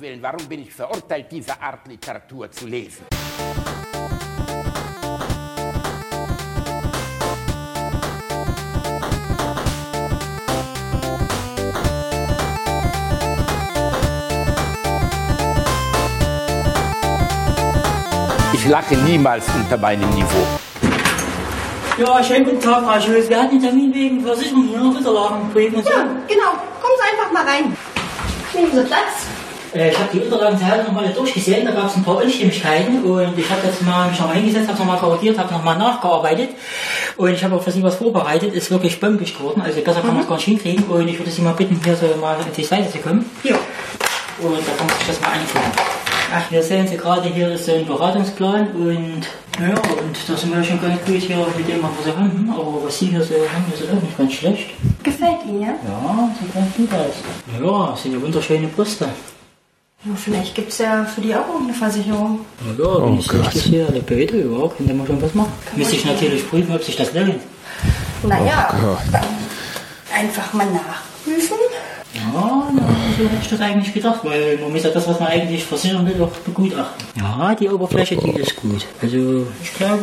Willen, warum bin ich verurteilt, diese Art Literatur zu lesen? Ich lache niemals unter meinem Niveau. Ja, schönen guten Tag, Frau Schulz. Wir hatten einen Termin wegen Versicherung hier, Unterlagenbrief und so. Ja, genau. Kommen Sie einfach mal rein. Nehmen Sie Platz. Äh, ich habe die Unterlagen zu Hause nochmal durchgesehen, da gab es ein paar Unstimmigkeiten und ich habe jetzt mal mich nochmal hingesetzt, habe nochmal korrigiert, habe nochmal nachgearbeitet und ich habe auch für Sie was vorbereitet, ist wirklich bombig geworden, also besser kann man es gar nicht hinkriegen und ich würde Sie mal bitten, hier so mal an die Seite zu kommen. Ja. Und da kann man sich das mal angucken. Ach, wir sehen Sie gerade, hier ist so ein Beratungsplan und ja, und da sind wir schon ganz gut hier mit dem, was wir so haben. Aber was Sie hier so haben, ist auch nicht ganz schlecht. Gefällt Ihnen, ja? Ja, sieht ganz gut aus. Ja, sind ja wunderschöne Brüste. Vielleicht gibt es ja für die auch eine Versicherung. Ja, Oh ich Gott. hier der Behälter ja, könnte man schon was machen. Müsste ich natürlich prüfen, ob sich das lohnt. Naja, Gott. einfach mal nachprüfen. Ja, na, so das eigentlich gedacht, weil man muss ja das, was man eigentlich versichern will, auch begutachten. Ja, die Oberfläche, die ist gut. Also, ich glaube,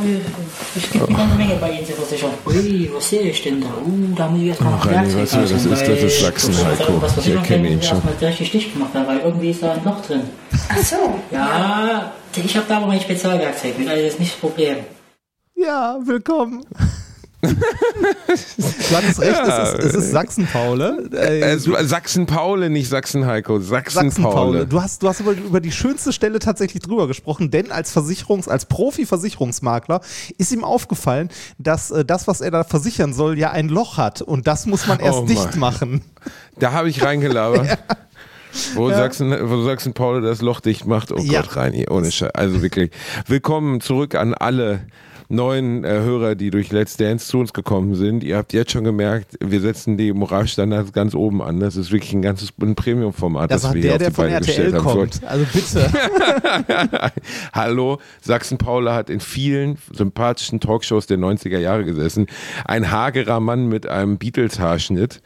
es gibt eine ganze Menge bei Ihnen zu versichern. Ui, was sehe ich denn da? Uh, da muss ich erstmal noch Ach, Reini, Werkzeug weißt du, das ist- das ist Sachsen, Heiko. erkenne kann, ihn muss ich schon. erstmal richtig dicht gemacht weil irgendwie ist da ein Loch drin. Ach so. Ja, ich habe da aber mein Spezialwerkzeug mit, also das ist nicht das Problem. Ja, willkommen. Du hattest recht, es, ist, es ist Sachsen-Paule. Äh, war Sachsen-Paule, nicht Sachsen-Heiko. Sachsen-Paule. Sachsen-Paule. Du hast, du hast über, über die schönste Stelle tatsächlich drüber gesprochen, denn als Versicherungs-, als Profi-Versicherungsmakler ist ihm aufgefallen, dass äh, das, was er da versichern soll, ja ein Loch hat und das muss man erst Oh dicht machen. Da habe ich reingelabert. Wo, Sachsen, wo Sachsen-Paule das Loch dicht macht. Oh Ja. Gott, Reini, ohne Scheiß. Also wirklich. Willkommen zurück an alle neuen äh, Hörer, die durch Let's Dance zu uns gekommen sind. Ihr habt jetzt schon gemerkt, wir setzen die Moralstandards ganz oben an. Das ist wirklich ein ganzes Premium-Format, Das das, wir hier der, auf der die von Beine gestellt RTL haben. kommt. Also bitte. Hallo, Sachsen-Paula hat in vielen sympathischen Talkshows der 90er Jahre gesessen. Ein hagerer Mann mit einem Beatles-Haarschnitt,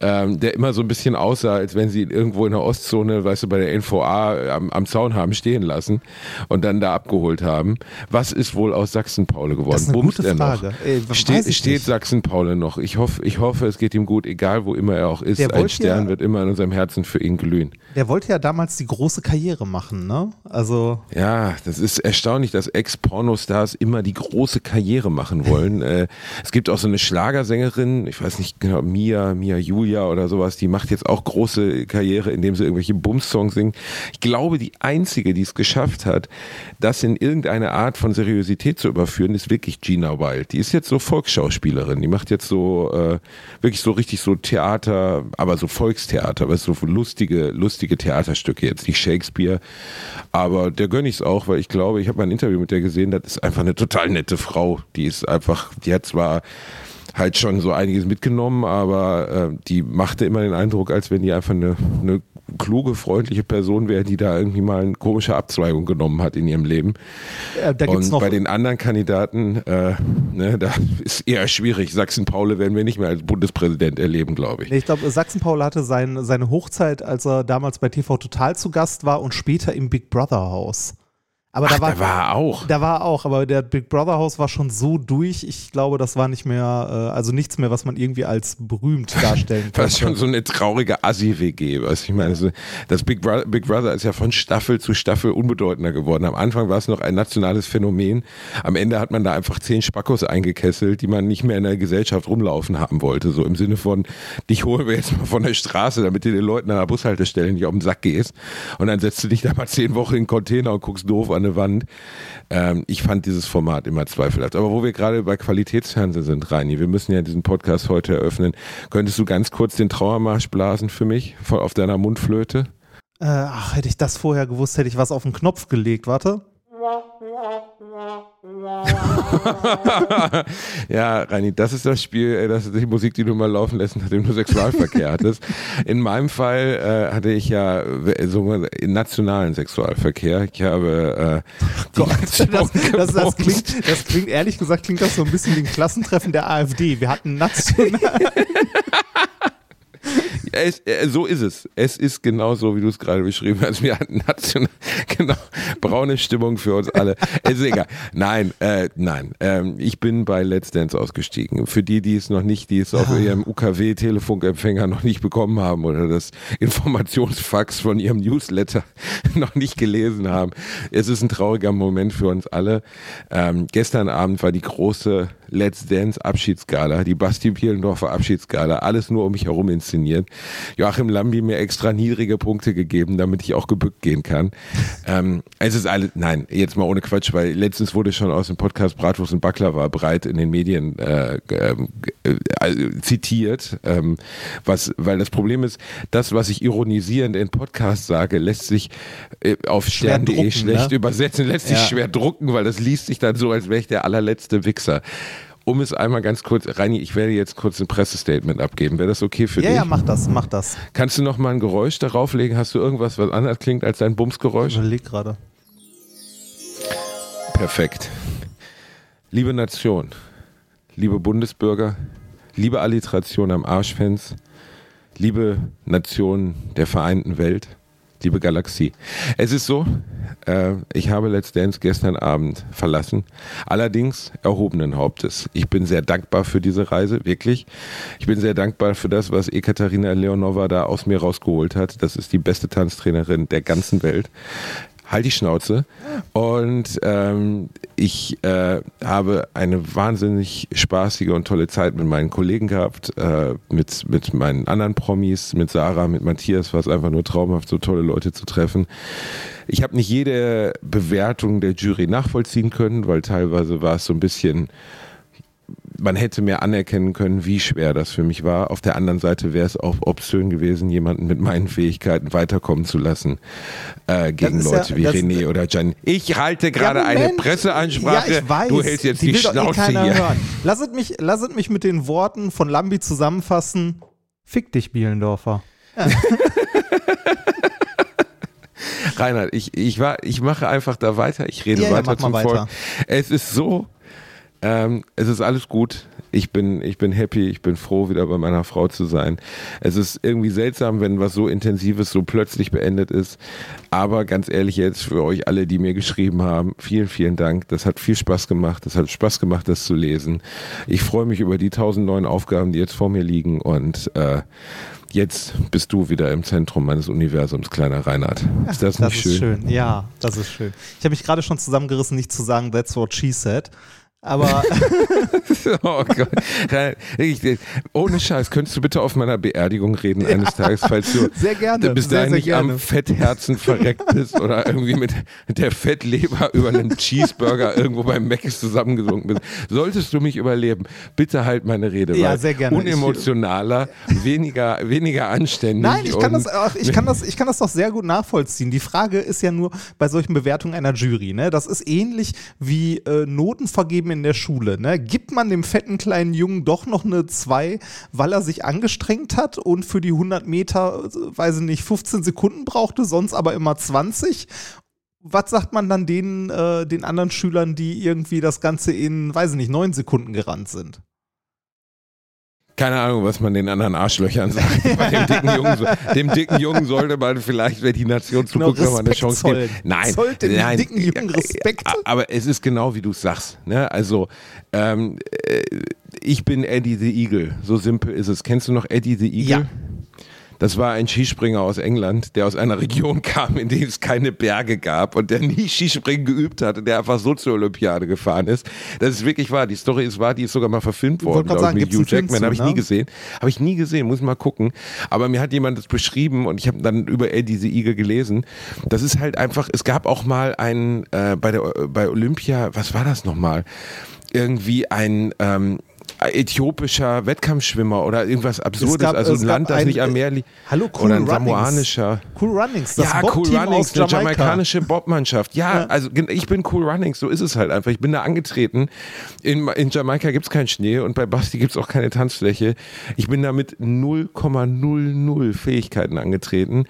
ähm, der immer so ein bisschen aussah, als wenn sie ihn irgendwo in der Ostzone, weißt du, bei der NVA am, am Zaun haben stehen lassen und dann da abgeholt haben. Was ist wohl aus Sachsen-Paula geworden? Das ist eine Bumst gute? Frage. Ey, Ste steht nicht. Sachsen-Paula noch? Ich hoffe, ich hoffe, es geht ihm gut, egal wo immer er auch ist. Der Ein Stern ja- wird immer in unserem Herzen für ihn glühen. Der wollte ja damals die große Karriere machen, ne? Also, Ja, das ist erstaunlich, dass Ex-Pornostars immer die große Karriere machen wollen. äh, es gibt auch so eine Schlagersängerin, ich weiß nicht genau, Mia, Mia Julia oder sowas, die macht jetzt auch große Karriere, indem sie irgendwelche Bums-Songs singt. Ich glaube, die einzige, die es geschafft hat, das in irgendeine Art von Seriosität zu überführen, ist wirklich Gina Wild. Die ist jetzt so Volksschauspielerin, die macht jetzt so äh, wirklich so richtig so Theater, aber so Volkstheater, aber so lustige, lustige Theaterstücke, jetzt nicht Shakespeare, aber der gönn ich's auch, weil ich glaube, ich habe mal ein Interview mit der gesehen, das ist einfach eine total nette Frau. Die ist einfach, die hat zwar halt schon so einiges mitgenommen, aber äh, die machte immer den Eindruck, als wenn die einfach eine, eine kluge, freundliche Person wäre, die da irgendwie mal eine komische Abzweigung genommen hat in ihrem Leben. äh, da gibt's Und noch. bei den anderen Kandidaten, äh, ne, da ist eher schwierig. Sachsen-Paule werden wir nicht mehr als Bundespräsident erleben, glaube ich. Nee, ich glaube, Sachsen-Paul hatte sein, seine Hochzeit, als er damals bei TV Total zu Gast war und später im Big Brother Haus. Aber Ach, da war, da war auch. Da war auch, aber der Big Brother Haus war schon so durch. Ich glaube, das war nicht mehr, äh, also nichts mehr, was man irgendwie als berühmt darstellen kann. Das ist schon so eine traurige Assi-WG, was ich meine. Das Big Brother, Big Brother ist ja von Staffel zu Staffel unbedeutender geworden. Am Anfang war es noch ein nationales Phänomen. Am Ende hat man da einfach zehn Spackos eingekesselt, die man nicht mehr in der Gesellschaft rumlaufen haben wollte. So im Sinne von, dich holen wir jetzt mal von der Straße, damit du den Leuten an der Bushaltestelle nicht auf den Sack gehst. Und dann setzt du dich da mal zehn Wochen in den Container und guckst doof an eine Wand. Ähm, ich fand dieses Format immer zweifelhaft. Aber wo wir gerade bei Qualitätsfernsehen sind, Reini, wir müssen ja diesen Podcast heute eröffnen. Könntest du ganz kurz den Trauermarsch blasen für mich von, auf deiner Mundflöte? Äh, ach, hätte ich das vorher gewusst, hätte ich was auf den Knopf gelegt. Warte. ja, Reini, das ist das Spiel, äh, das ist die Musik, die du mal laufen lässt, nachdem du Sexualverkehr hattest. In meinem Fall äh, hatte ich ja äh, so nationalen Sexualverkehr. Ich habe äh, Gott, das, das, das, klingt, das klingt, ehrlich gesagt, klingt das so ein bisschen wie ein Klassentreffen der AfD. Wir hatten national. es, äh, so ist es. Es ist genau so, wie du es gerade beschrieben hast. Wir hatten national, genau, braune Stimmung für uns alle. Es ist egal. Nein, äh, nein. Ähm, ich bin bei Let's Dance ausgestiegen. Für die, die es noch nicht, die es auf ihrem UKW-Telefonempfänger noch nicht bekommen haben oder das Informationsfax von ihrem Newsletter noch nicht gelesen haben. Es ist ein trauriger Moment für uns alle. Ähm, gestern Abend war die große Let's Dance Abschiedsgala, die Basti Bielendorfer Abschiedsgala, alles nur um mich herum inszeniert. Joachim Lambi mir extra niedrige Punkte gegeben, damit ich auch gebückt gehen kann. Ähm, es ist alles, nein, jetzt mal ohne Quatsch, weil letztens wurde schon aus dem Podcast Bratwurst und Baklava breit in den Medien äh, äh, äh, zitiert, ähm, was, weil das Problem ist, das, was ich ironisierend in Podcasts sage, lässt sich äh, auf stern.de drucken, schlecht ne? übersetzen, lässt sich Ja. schwer drucken, weil das liest sich dann so, als wäre ich der allerletzte Wichser. Um es einmal ganz kurz, Reini, ich werde jetzt kurz ein Pressestatement abgeben. Wäre das okay für Ja, dich? ja, mach das, mach das. Kannst du noch mal ein Geräusch darauf legen? Hast du irgendwas, was anders klingt als dein Ich Bumsgeräusch? überleg gerade. Perfekt. Liebe Nation, liebe Bundesbürger, liebe Alliteration am Arschfans, liebe Nation der vereinten Welt, liebe Galaxie. Es ist so, äh, ich habe Let's Dance gestern Abend verlassen, allerdings erhobenen Hauptes. Ich bin sehr dankbar für diese Reise, wirklich. Ich bin sehr dankbar für das, was Ekaterina Leonova da aus mir rausgeholt hat. Das ist die beste Tanztrainerin der ganzen Welt. Halt die Schnauze. Und ähm, ich äh, habe eine wahnsinnig spaßige und tolle Zeit mit meinen Kollegen gehabt, äh, mit, mit meinen anderen Promis, mit Sarah, mit Matthias, war es einfach nur traumhaft, so tolle Leute zu treffen. Ich habe nicht jede Bewertung der Jury nachvollziehen können, weil teilweise war es so ein bisschen man hätte mir anerkennen können, wie schwer das für mich war. Auf der anderen Seite wäre es auch obszön gewesen, jemanden mit meinen Fähigkeiten weiterkommen zu lassen äh, gegen ist ja- Leute wie René oder Jan. Ich halte gerade Ja, eine. Presseansprache. Ja, ich weiß. Du hältst jetzt die, doch eh Schnauze hier. Hören. Lasset mich, lasset mich mit den Worten von Lambi zusammenfassen. Fick dich, Bielendorfer. Reinhard, ich, ich, war, ich mache einfach da weiter. Ich rede Ja, ja, weiter mal zum weiter. Volk. Es ist so, ähm, es ist alles gut. Ich bin, ich bin happy, ich bin froh, wieder bei meiner Frau zu sein. Es ist irgendwie seltsam, wenn was so Intensives so plötzlich beendet ist. Aber ganz ehrlich jetzt für euch alle, die mir geschrieben haben, vielen, vielen Dank. Das hat viel Spaß gemacht. Das hat Spaß gemacht, das zu lesen. Ich freue mich über die tausend neuen Aufgaben, die jetzt vor mir liegen. Und äh, jetzt bist du wieder im Zentrum meines Universums, kleiner Reinhard. Ist das Das nicht ist schön. Ja, das ist schön. Ich habe mich gerade schon zusammengerissen, nicht zu sagen, that's what she said. Aber Oh Gott. Ohne Scheiß, könntest du bitte auf meiner Beerdigung reden eines Tages, falls du Sehr gerne, bis dahin nicht gerne. am Fettherzen verreckt bist oder irgendwie mit der Fettleber über einen Cheeseburger irgendwo beim Mc's zusammengesunken bist. Solltest du mich überleben, bitte halt meine Rede. Ja, sehr gerne. Unemotionaler, weniger, weniger anständig. Nein, ich kann, das, ich, kann das, ich kann das doch sehr gut nachvollziehen. Die Frage ist ja nur bei solchen Bewertungen einer Jury. Ne? Das ist ähnlich wie äh, Noten vergeben in der Schule. Ne? Gibt man dem fetten kleinen Jungen doch noch eine 2, weil er sich angestrengt hat und für die 100 Meter, äh, weiß ich nicht, 15 Sekunden brauchte, sonst aber immer 20? Was sagt man dann den, äh, den anderen Schülern, die irgendwie das Ganze in, weiß ich nicht, 9 Sekunden gerannt sind? Keine Ahnung, was man den anderen Arschlöchern sagt. Bei dem dicken Jungen, dem dicken Jungen sollte man vielleicht, wenn die Nation zuguckt, Genau, noch mal eine Chance zollen. geben. Nein, Zollt dem nein. dicken Jungen Respekt. Aber es ist genau wie du es sagst. Ne? Also, ähm, äh, ich bin Eddie the Eagle. So simpel ist es. Kennst du noch Eddie the Eagle? Ja. Das war ein Skispringer aus England, der aus einer Region kam, in der es keine Berge gab und der nie Skispringen geübt hat und der einfach so zur Olympiade gefahren ist. Das ist wirklich wahr. Die Story ist wahr, die ist sogar mal verfilmt worden, glaube ich, mit Hugh Jackman. Habe ich ne? nie gesehen. Habe ich nie gesehen, muss mal gucken. Aber mir hat jemand das beschrieben und ich habe dann über Eddie the Eagle gelesen. Das ist halt einfach, es gab auch mal einen äh, bei, der, bei Olympia, was war das nochmal? Irgendwie ein ähm, äthiopischer Wettkampfschwimmer oder irgendwas Absurdes, gab- also es ein Land, das ein- nicht am Meer liegt. Hallo, Cool Oder ein Runnings. samoanischer. Cool Runnings, das ja, Cool Runnings, eine Jamaika. jamaikanische Bobmannschaft. Ja, Ja. also ich bin Cool Runnings, so ist es halt einfach. Ich bin da angetreten. In, in Jamaika gibt's keinen Schnee und bei Basti gibt's auch keine Tanzfläche. Ich bin da mit 0,00 Fähigkeiten angetreten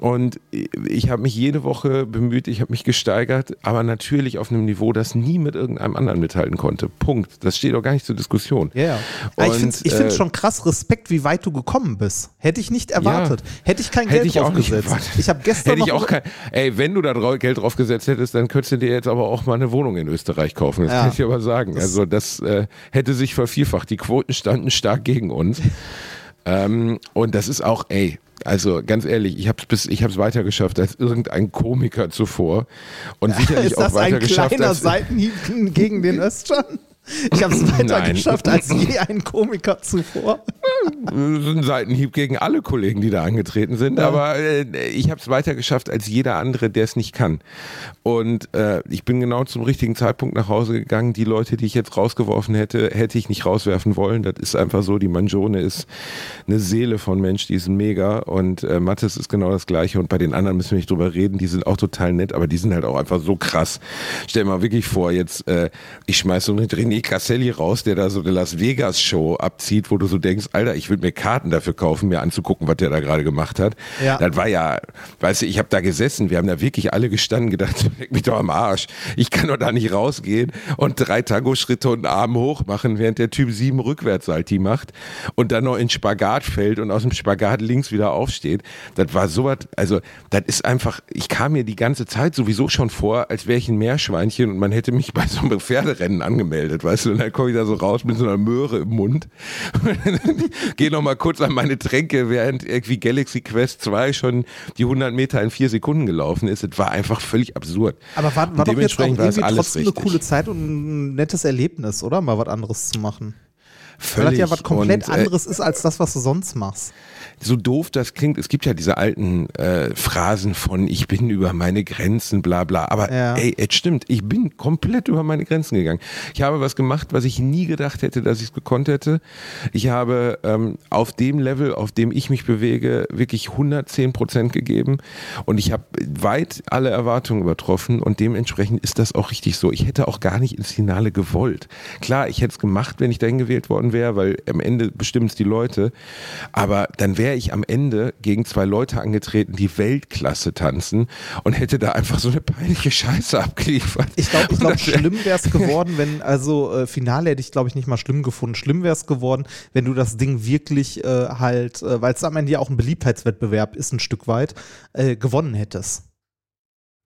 und ich habe mich jede Woche bemüht, ich habe mich gesteigert, aber natürlich auf einem Niveau, das nie mit irgendeinem anderen mithalten konnte. Punkt. Das steht auch gar nicht zur Diskussion. Ja, ja. Aber ich Und, finde es äh, schon krass Respekt, wie weit du gekommen bist. Hätte ich nicht erwartet. Hätte ich kein Hätte Geld ich draufgesetzt. erwartet. Ich habe gestern Hätte ich auch kein, ey, wenn du da Geld drauf gesetzt hättest, dann könntest du dir jetzt aber auch mal eine Wohnung in Österreich kaufen. Das Ja. kann ich dir aber sagen. Also das äh, hätte sich vervielfacht. Die Quoten standen stark gegen uns. Ähm, und das ist auch, ey, also ganz ehrlich, ich habe es bis, ich habe es weiter geschafft als irgendein Komiker zuvor und sicherlich ist auch das weiter ein geschafft kleiner als Seitenhieb gegen den Östern? Ich habe es weiter Nein. geschafft als je ein Komiker zuvor. Das ist ein Seitenhieb gegen alle Kollegen, die da angetreten sind. Aber äh, ich habe es weiter geschafft als jeder andere, der es nicht kann. Und äh, ich bin genau zum richtigen Zeitpunkt nach Hause gegangen. Die Leute, die ich jetzt rausgeworfen hätte, hätte ich nicht rauswerfen wollen. Das ist einfach so. Die Manjone ist eine Seele von Mensch, die ist mega. Und äh, Mattes ist genau das Gleiche. Und bei den anderen müssen wir nicht drüber reden. Die sind auch total nett, aber die sind halt auch einfach so krass. Stell dir mal wirklich vor, jetzt äh, ich schmeiß so einen René Casselli raus, der da so eine Las Vegas Show abzieht, wo du so denkst, Alter, ich würde mir Karten dafür kaufen, mir anzugucken, was der da gerade gemacht hat. Ja. Das war ja, weißt du, ich habe da gesessen, wir haben da wirklich alle gestanden, gedacht, leck mich doch am Arsch. Ich kann doch da nicht rausgehen und drei Tango-Schritte und einen Arm hoch machen, während der Typ sieben Rückwärtssalti macht und dann noch in Spagat fällt und aus dem Spagat links wieder aufsteht. Das war sowas, also das ist einfach, ich kam mir die ganze Zeit sowieso schon vor, als wäre ich ein Meerschweinchen und man hätte mich bei so einem Pferderennen angemeldet, weißt du, und dann komme ich da so raus mit so einer Möhre im Mund, gehe noch mal kurz an meine Tränke, während irgendwie Galaxy Quest 2 schon die 100 Meter in vier Sekunden gelaufen ist. Es war einfach völlig absurd. Aber war, war doch jetzt auch irgendwie trotzdem eine richtig. coole Zeit und ein nettes Erlebnis, oder? Mal was anderes zu machen. Weil Völlig. das ja was komplett Und, äh, anderes ist als das, was du sonst machst. So doof das klingt, es gibt ja diese alten äh, Phrasen von ich bin über meine Grenzen, bla bla. Aber Ja. ey, es stimmt, ich bin komplett über meine Grenzen gegangen. Ich habe was gemacht, was ich nie gedacht hätte, dass ich es gekonnt hätte. Ich habe ähm, auf dem Level, auf dem ich mich bewege, wirklich 110 Prozent gegeben und ich habe weit alle Erwartungen übertroffen und dementsprechend ist das auch richtig so. Ich hätte auch gar nicht ins Finale gewollt. Klar, ich hätte es gemacht, wenn ich dahin gewählt worden wäre, weil am Ende bestimmen es die Leute. Aber dann wäre ich am Ende gegen zwei Leute angetreten, die Weltklasse tanzen und hätte da einfach so eine peinliche Scheiße abgeliefert. Ich glaube, ich glaub, schlimm wäre es geworden, wenn, also äh, Finale hätte ich, glaube ich, nicht mal schlimm gefunden. Schlimm wäre es geworden, wenn du das Ding wirklich äh, halt, äh, weil es am Ende ja auch ein Beliebtheitswettbewerb ist, ein Stück weit, äh, gewonnen hättest.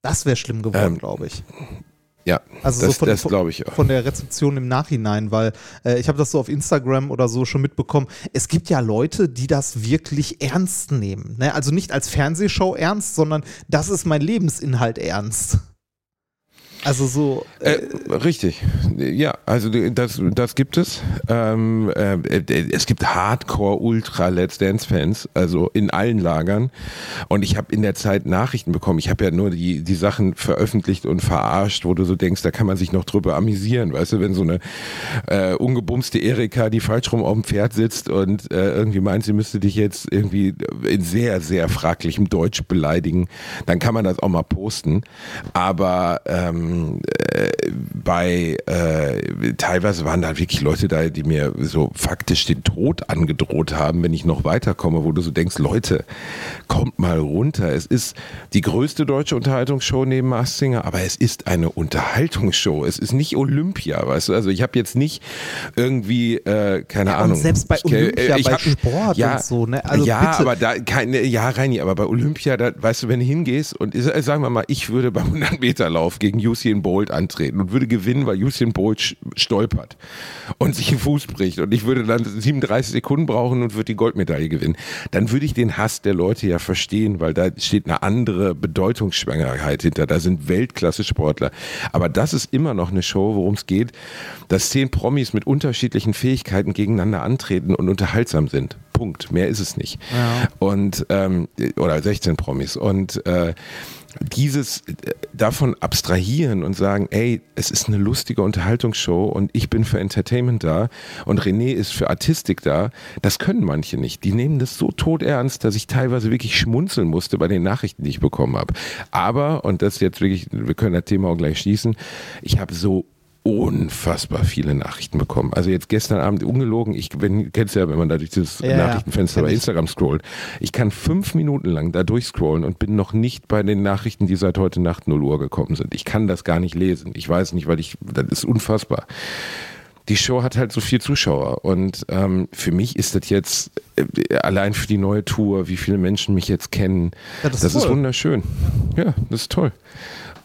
Das wäre schlimm geworden, Ähm, glaube ich. Ja, Also so das, von- das glaube ich auch. Von der Rezeption im Nachhinein, weil äh, ich habe das so auf Instagram oder so schon mitbekommen. Es gibt ja Leute, die das wirklich ernst nehmen. Ne? Also nicht als Fernsehshow ernst, sondern das ist mein Lebensinhalt ernst. Also so. Äh, richtig. Ja, also das, das gibt es. Ähm, äh, es gibt Hardcore-Ultra-Let's Dance-Fans, also in allen Lagern. Und ich habe in der Zeit Nachrichten bekommen. Ich habe ja nur die, die Sachen veröffentlicht und verarscht, wo du so denkst, da kann man sich noch drüber amüsieren. Weißt du, wenn so eine äh, ungebumste Erika, die falsch rum auf dem Pferd sitzt und äh, irgendwie meint, sie müsste dich jetzt irgendwie in sehr, sehr fraglichem Deutsch beleidigen, dann kann man das auch mal posten. Aber ähm, äh, bei äh, teilweise waren da wirklich Leute da, die mir so faktisch den Tod angedroht haben, wenn ich noch weiterkomme, wo du so denkst, Leute, kommt mal runter. Es ist die größte deutsche Unterhaltungsshow neben Mars Singer, aber es ist eine Unterhaltungsshow. Es ist nicht Olympia, weißt du? Also ich habe jetzt nicht irgendwie, äh, keine Ja, und Ahnung. selbst bei ich, äh, Olympia, ich bei hab- Sport ja, und so, ne? Also ja, bitte. aber da keine, ja, Reini, aber bei Olympia, da, weißt du, wenn du hingehst und äh, sagen wir mal, ich würde beim 100 Meter Lauf gegen Usain Bolt antreten und würde gewinnen, weil Usain Bolt stolpert und sich den Fuß bricht und ich würde dann 37 Sekunden brauchen und würde die Goldmedaille gewinnen, dann würde ich den Hass der Leute ja verstehen, weil da steht eine andere Bedeutungsschwangerheit hinter. Da sind Weltklasse-Sportler. Aber das ist immer noch eine Show, worum es geht, dass zehn Promis mit unterschiedlichen Fähigkeiten gegeneinander antreten und unterhaltsam sind. Punkt. Mehr ist es nicht. Und ähm, oder 16 Promis. Und äh, dieses äh, davon abstrahieren und sagen, ey, es ist eine lustige Unterhaltungsshow und ich bin für Entertainment da und René ist für Artistik da, das können manche nicht. Die nehmen das so todernst, dass ich teilweise wirklich schmunzeln musste bei den Nachrichten, die ich bekommen habe. Aber, und das jetzt wirklich, wir können das Thema auch gleich schließen, ich habe so unfassbar viele Nachrichten bekommen. Also jetzt gestern Abend ungelogen, ich wenn, kennst ja, wenn man da durch dieses Ja, Nachrichtenfenster bei. Instagram scrollt. Ich kann fünf Minuten lang da durchscrollen und bin noch nicht bei den Nachrichten, die seit heute Nacht 0 Uhr gekommen sind. Ich kann das gar nicht lesen. Ich weiß nicht, weil ich, das ist unfassbar. die Show hat halt so viel Zuschauer und ähm, für mich ist das jetzt äh, allein für die neue Tour, wie viele Menschen mich jetzt kennen, Ja, das, das ist ist toll. wunderschön. Ja, das ist toll.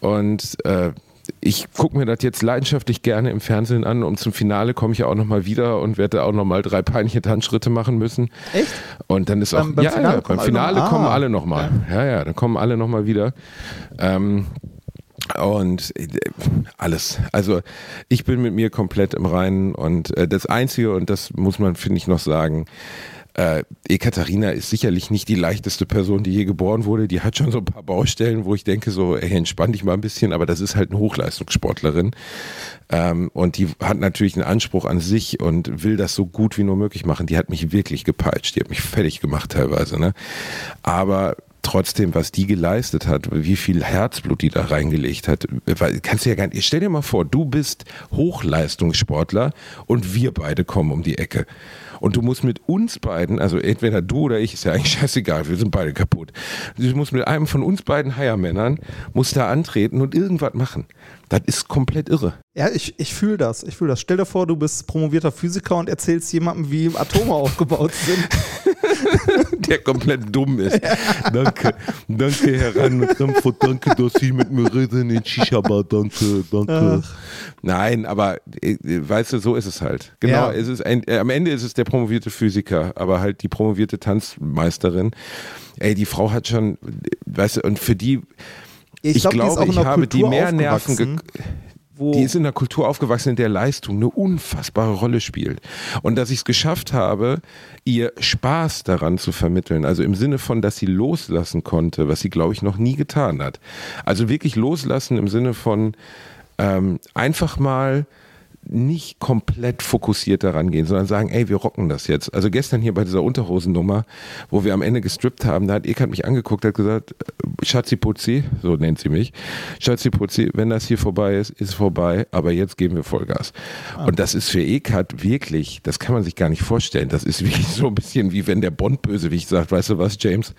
Und äh, ich gucke mir das jetzt leidenschaftlich gerne im Fernsehen an und zum Finale komme ich ja auch nochmal wieder und werde auch nochmal drei peinliche Tanzschritte machen müssen. Echt? Und dann ist auch, Beim- beim ja, Finale ja, kommen beim alle Finale kommen Ah. alle nochmal. Ja. ja, dann kommen alle nochmal wieder. Ähm, und äh, alles. Also ich bin mit mir komplett im Reinen und äh, das Einzige, und das muss man, finde ich, noch sagen, äh, Ekaterina ist sicherlich nicht die leichteste Person, die je geboren wurde. Die hat schon so ein paar Baustellen, wo ich denke so, ey, entspann dich mal ein bisschen, aber das ist halt eine Hochleistungssportlerin. Ähm, und die hat natürlich einen Anspruch an sich und will das so gut wie nur möglich machen. Die hat mich wirklich gepeitscht, die hat mich fertig gemacht teilweise. Ne? Aber trotzdem, was die geleistet hat, wie viel Herzblut die da reingelegt hat, kannst du ja gar nicht, stell dir mal vor, du bist Hochleistungssportler und wir beide kommen um die Ecke. Und du musst mit uns beiden, also entweder du oder ich, ist ja eigentlich scheißegal, wir sind beide kaputt. Du musst mit einem von uns beiden Heiermännern, musst da antreten und irgendwas machen. Das ist komplett irre. Ja, ich, ich fühle das. Ich fühle das. Stell dir vor, du bist promovierter Physiker und erzählst jemandem, wie Atome aufgebaut sind. der komplett dumm ist. Danke, danke, Herr Reinhardt, danke, dass Sie mit mir reden in Shisha-Bar, danke, danke. Nein, aber äh, weißt du, so ist es halt. Genau, Ja. es ist ein, äh, am Ende ist es der promovierte Physiker, aber halt die promovierte Tanzmeisterin. Ey, die Frau hat schon, weißt du, und für die, ich, glaub, die ist glaube, ich habe die Kultur mehr Nerven die ist in einer Kultur aufgewachsen, in der Leistung eine unfassbare Rolle spielt. Und dass ich es geschafft habe, ihr Spaß daran zu vermitteln, also im Sinne von, dass sie loslassen konnte, was sie, glaube ich, noch nie getan hat. Also wirklich loslassen im Sinne von ähm, einfach mal nicht komplett fokussiert daran gehen, sondern sagen, ey, wir rocken das jetzt. Also gestern hier bei dieser Unterhosennummer, wo wir am Ende gestrippt haben, da hat Ekat mich angeguckt, hat gesagt, äh, Schatzi Putzi, so nennt sie mich, Schatzi Putzi, wenn das hier vorbei ist, ist vorbei, aber jetzt geben wir Vollgas. Und das ist für Ekat wirklich, das kann man sich gar nicht vorstellen, das ist wirklich so ein bisschen wie wenn der Bond-Bösewicht sagt, weißt du was, James?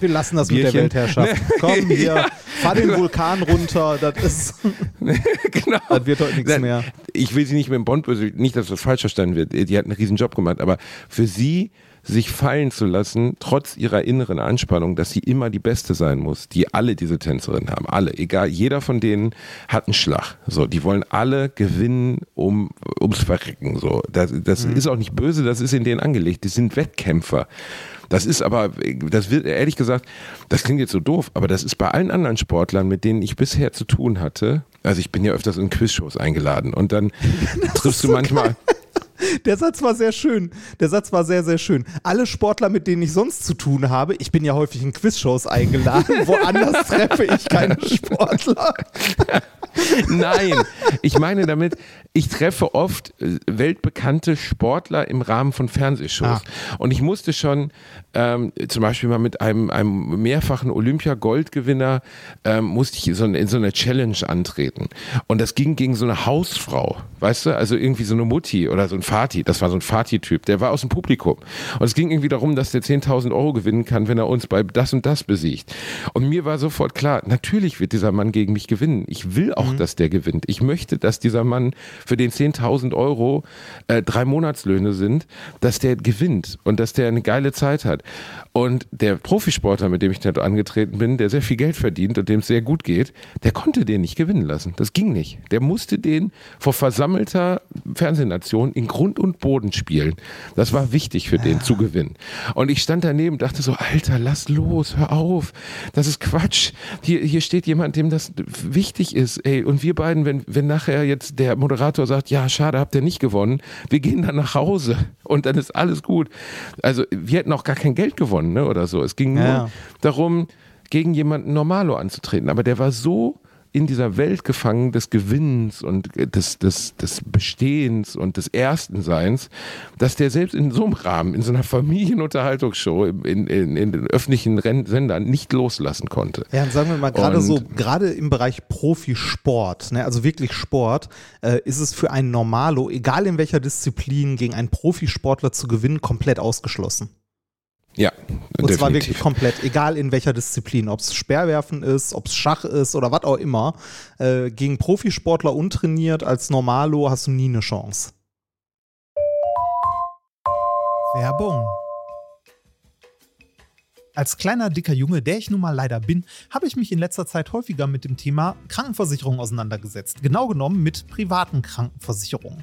wir lassen das mit der Bierchen. Weltherrschaft. Komm hier, fahr den Vulkan runter. Das ist, genau. das wird heute nichts mehr. Ich will sie nicht mit dem Bond, nicht, dass das falsch verstanden wird. Die hat einen riesen Job gemacht, aber für sie sich fallen zu lassen, trotz ihrer inneren Anspannung, dass sie immer die Beste sein muss, die alle diese Tänzerinnen haben. Alle, egal, jeder von denen hat einen Schlag. So, die wollen alle gewinnen um, ums Verrecken. So, das, das ist auch nicht böse, das ist in denen angelegt. Die sind Wettkämpfer. Das ist aber, das wird ehrlich gesagt, das klingt jetzt so doof, aber das ist bei allen anderen Sportlern, mit denen ich bisher zu tun hatte. Also ich bin ja öfters in Quizshows eingeladen und dann triffst du manchmal. Der Satz war sehr schön. Der Satz war sehr, sehr schön. Alle Sportler, mit denen ich sonst zu tun habe, ich bin ja häufig in Quizshows eingeladen, woanders treffe ich keine Sportler. Nein, ich meine damit, ich treffe oft äh, weltbekannte Sportler im Rahmen von Fernsehshows. Ah. Und ich musste schon ähm, zum Beispiel mal mit einem, einem mehrfachen Olympia-Goldgewinner ähm, musste ich so, in so eine Challenge antreten. Und das ging gegen so eine Hausfrau, weißt du? Also irgendwie so eine Mutti oder so ein Vati. Das war so ein Vati-Typ, der war aus dem Publikum. Und es ging irgendwie darum, dass der 10.000 Euro gewinnen kann, wenn er uns bei das und das besiegt. Und mir war sofort klar, natürlich wird dieser Mann gegen mich gewinnen. Ich will auch, dass der gewinnt. Ich möchte, dass dieser Mann, für den 10.000 Euro äh, drei Monatslöhne sind, dass der gewinnt und dass der eine geile Zeit hat. Und der Profisportler, mit dem ich dort angetreten bin, der sehr viel Geld verdient und dem es sehr gut geht, der konnte den nicht gewinnen lassen. Das ging nicht. Der musste den vor versammelter Fernsehnation in Grund und Boden spielen. Das war wichtig für den zu gewinnen. Und ich stand daneben und dachte so, Alter, lass los, hör auf. Das ist Quatsch. Hier, hier steht jemand, dem das wichtig ist. Ey, und wir beiden, wenn, wenn nachher jetzt der Moderator sagt, ja, schade, habt ihr nicht gewonnen, wir gehen dann nach Hause und dann ist alles gut. Also wir hätten auch gar kein Geld gewonnen ne, oder so. Es ging nur Ja. darum, gegen jemanden Normalo anzutreten. Aber der war so in dieser Welt gefangen des Gewinnens und des, des, des Bestehens und des Erstenseins, dass der selbst in so einem Rahmen, in so einer Familienunterhaltungsshow, in, in, in den öffentlichen Renn Sendern nicht loslassen konnte. Ja, und sagen wir mal, gerade so, gerade im Bereich Profisport, ne, also wirklich Sport, äh, ist es für einen Normalo, egal in welcher Disziplin, gegen einen Profisportler zu gewinnen, komplett ausgeschlossen. Ja. Und definitiv. zwar wirklich komplett, egal in welcher Disziplin, ob es Speerwerfen ist, ob es Schach ist oder was auch immer. Äh, gegen Profisportler untrainiert als Normalo hast du nie eine Chance. Werbung. Als kleiner, dicker Junge, der ich nun mal leider bin, habe ich mich in letzter Zeit häufiger mit dem Thema Krankenversicherung auseinandergesetzt. Genau genommen mit privaten Krankenversicherungen.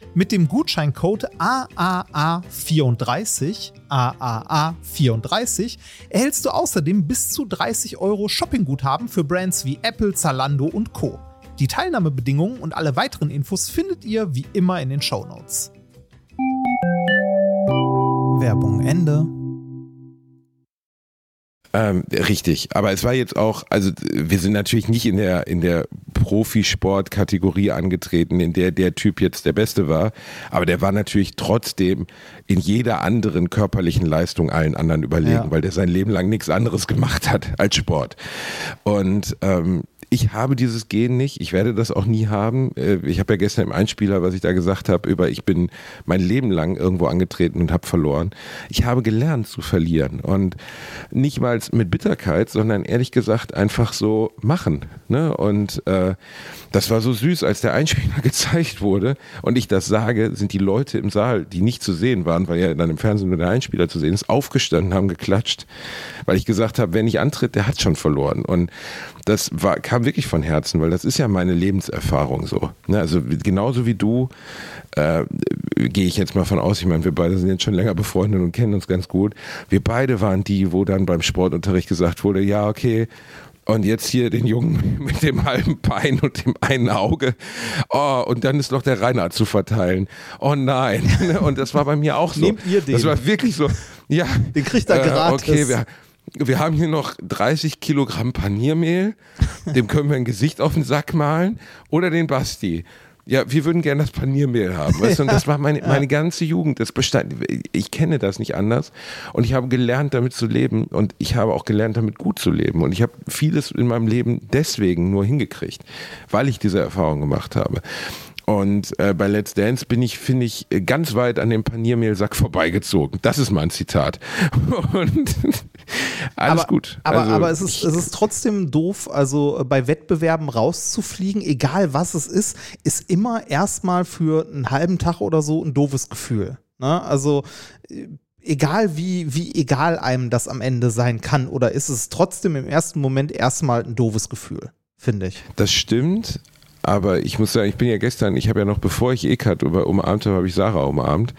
Mit dem Gutscheincode AAA34, AAA34, erhältst du außerdem bis zu 30 Euro Shoppingguthaben für Brands wie Apple, Zalando und Co. Die Teilnahmebedingungen und alle weiteren Infos findet ihr wie immer in den Shownotes. Werbung Ende. Ähm, richtig, aber es war jetzt auch, also wir sind natürlich nicht in der in der Profisport-Kategorie angetreten, in der der Typ jetzt der Beste war, aber der war natürlich trotzdem in jeder anderen körperlichen Leistung allen anderen überlegen, Ja. weil der sein Leben lang nichts anderes gemacht hat als Sport. Und ähm, ich habe dieses Gen nicht, ich werde das auch nie haben. Äh, Ich habe ja gestern im Einspieler, was ich da gesagt habe, über ich bin mein Leben lang irgendwo angetreten und habe verloren. Ich habe gelernt zu verlieren und nicht mal mit Bitterkeit, sondern ehrlich gesagt einfach so machen. Ne? Und äh, das war so süß, als der Einspieler gezeigt wurde und ich das sage, sind die Leute im Saal, die nicht zu sehen waren, weil ja dann im Fernsehen nur der Einspieler zu sehen ist, aufgestanden, haben geklatscht, weil ich gesagt habe, wer nicht antritt, der hat schon verloren. Und das war, kam wirklich von Herzen, weil das ist ja meine Lebenserfahrung so. Ne? Also genauso wie du, äh, gehe ich jetzt mal von aus, ich meine, wir beide sind jetzt schon länger befreundet und kennen uns ganz gut. Wir beide waren die, wo dann beim Sportunterricht gesagt wurde, ja, okay, und jetzt hier den Jungen mit dem halben Bein und dem einen Auge. Oh, und dann ist noch der Reinhard zu verteilen. Oh nein. Und das war bei mir auch so. Nehmt ihr den? Das war wirklich so. Ja. Den kriegt er gratis. Okay, wir, wir haben hier noch 30 Kilogramm Paniermehl. Dem können wir ein Gesicht auf den Sack malen. Oder den Basti. Ja, wir würden gerne das Paniermehl haben. Weißt du? Und das war meine, meine ganze Jugend. Das bestand, ich kenne das nicht anders. Und ich habe gelernt, damit zu leben. Und ich habe auch gelernt, damit gut zu leben. Und ich habe vieles in meinem Leben deswegen nur hingekriegt, weil ich diese Erfahrung gemacht habe. Und äh, bei Let's Dance bin ich, finde ich, ganz weit an dem Paniermehlsack vorbeigezogen. Das ist mein Zitat. Und alles aber, gut. Aber, Also, aber es, ist, es ist trotzdem doof, also äh, bei Wettbewerben rauszufliegen, egal was es ist, ist immer erstmal für einen halben Tag oder so ein doofes Gefühl. Ne? Also äh, egal wie, wie egal einem das am Ende sein kann, oder ist es trotzdem im ersten Moment erstmal ein doofes Gefühl, finde ich. Das stimmt, aber ich muss sagen, ich bin ja gestern, ich habe ja noch, bevor ich über umarmt habe, habe ich Sarah umarmt,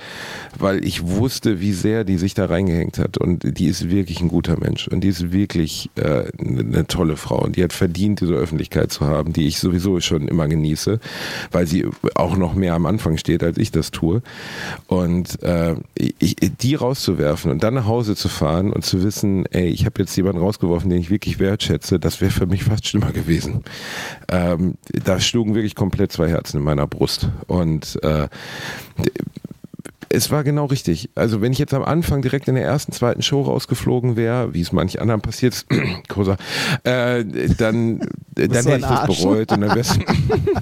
weil ich wusste, wie sehr die sich da reingehängt hat. Und die ist wirklich ein guter Mensch. Und die ist wirklich äh, eine tolle Frau. Und die hat verdient, diese Öffentlichkeit zu haben, die ich sowieso schon immer genieße, weil sie auch noch mehr am Anfang steht, als ich das tue. Und äh, ich, die rauszuwerfen und dann nach Hause zu fahren und zu wissen, ey, ich habe jetzt jemanden rausgeworfen, den ich wirklich wertschätze, das wäre für mich fast schlimmer gewesen. Ähm, da schlugen wirklich komplett zwei Herzen in meiner Brust. Und äh, es war genau richtig. Also wenn ich jetzt am Anfang direkt in der ersten, zweiten Show rausgeflogen wäre, wie es manch anderen passiert ist, Kosa, äh, dann, dann du hätte ich das bereut und dann wäre es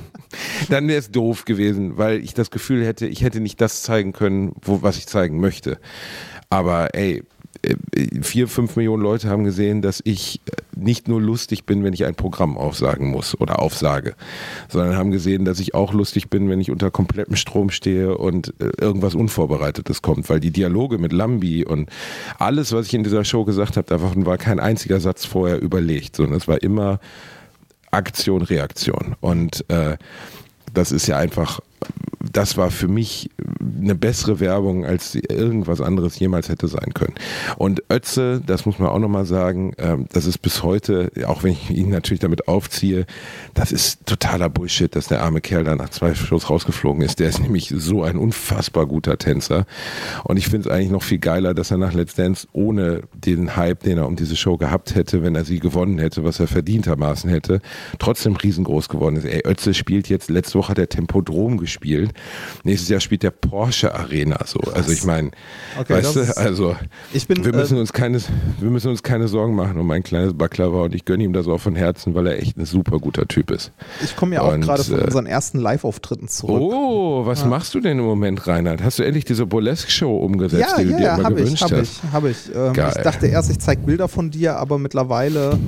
dann wäre es doof gewesen, weil ich das Gefühl hätte, ich hätte nicht das zeigen können, wo, was ich zeigen möchte. Aber ey, äh, vier, fünf Millionen Leute haben gesehen, dass ich äh, nicht nur lustig bin, wenn ich ein Programm aufsagen muss oder aufsage, sondern haben gesehen, dass ich auch lustig bin, wenn ich unter komplettem Strom stehe und äh, irgendwas Unvorbereitetes kommt, weil die Dialoge mit Lambi und alles, was ich in dieser Show gesagt habe, davon war kein einziger Satz vorher überlegt, sondern es war immer Aktion, Reaktion. Und äh, das ist ja einfach, das war für mich eine bessere Werbung, als irgendwas anderes jemals hätte sein können. Und Ötze, das muss man auch nochmal sagen, ähm, das ist bis heute, auch wenn ich ihn natürlich damit aufziehe, das ist totaler Bullshit, dass der arme Kerl da nach zwei Shows rausgeflogen ist. Der ist nämlich so ein unfassbar guter Tänzer. Und ich finde es eigentlich noch viel geiler, dass er nach Let's Dance ohne den Hype, den er um diese Show gehabt hätte, wenn er sie gewonnen hätte, was er verdientermaßen hätte, trotzdem riesengroß geworden ist. Ey, Ötze spielt jetzt, letzte Woche hat er Tempodrom gespielt. Nächstes Jahr spielt der Porsche Arena so. Also ich meine, Okay, weißt du, also bin, wir müssen äh, uns keine, wir müssen uns keine Sorgen machen um ein kleines Baklava und ich gönne ihm das auch von Herzen, weil er echt ein super guter Typ ist. Ich komme ja auch gerade von äh, unseren ersten Live-Auftritten zurück. Oh, was machst du denn im Moment, Reinhard? Hast du endlich diese Burlesque-Show umgesetzt, ja, die du ja, dir ja, immer habe ich, gewünscht habe hast? ich, habe ich. Ähm, Geil. ich dachte erst, ich zeige Bilder von dir, aber mittlerweile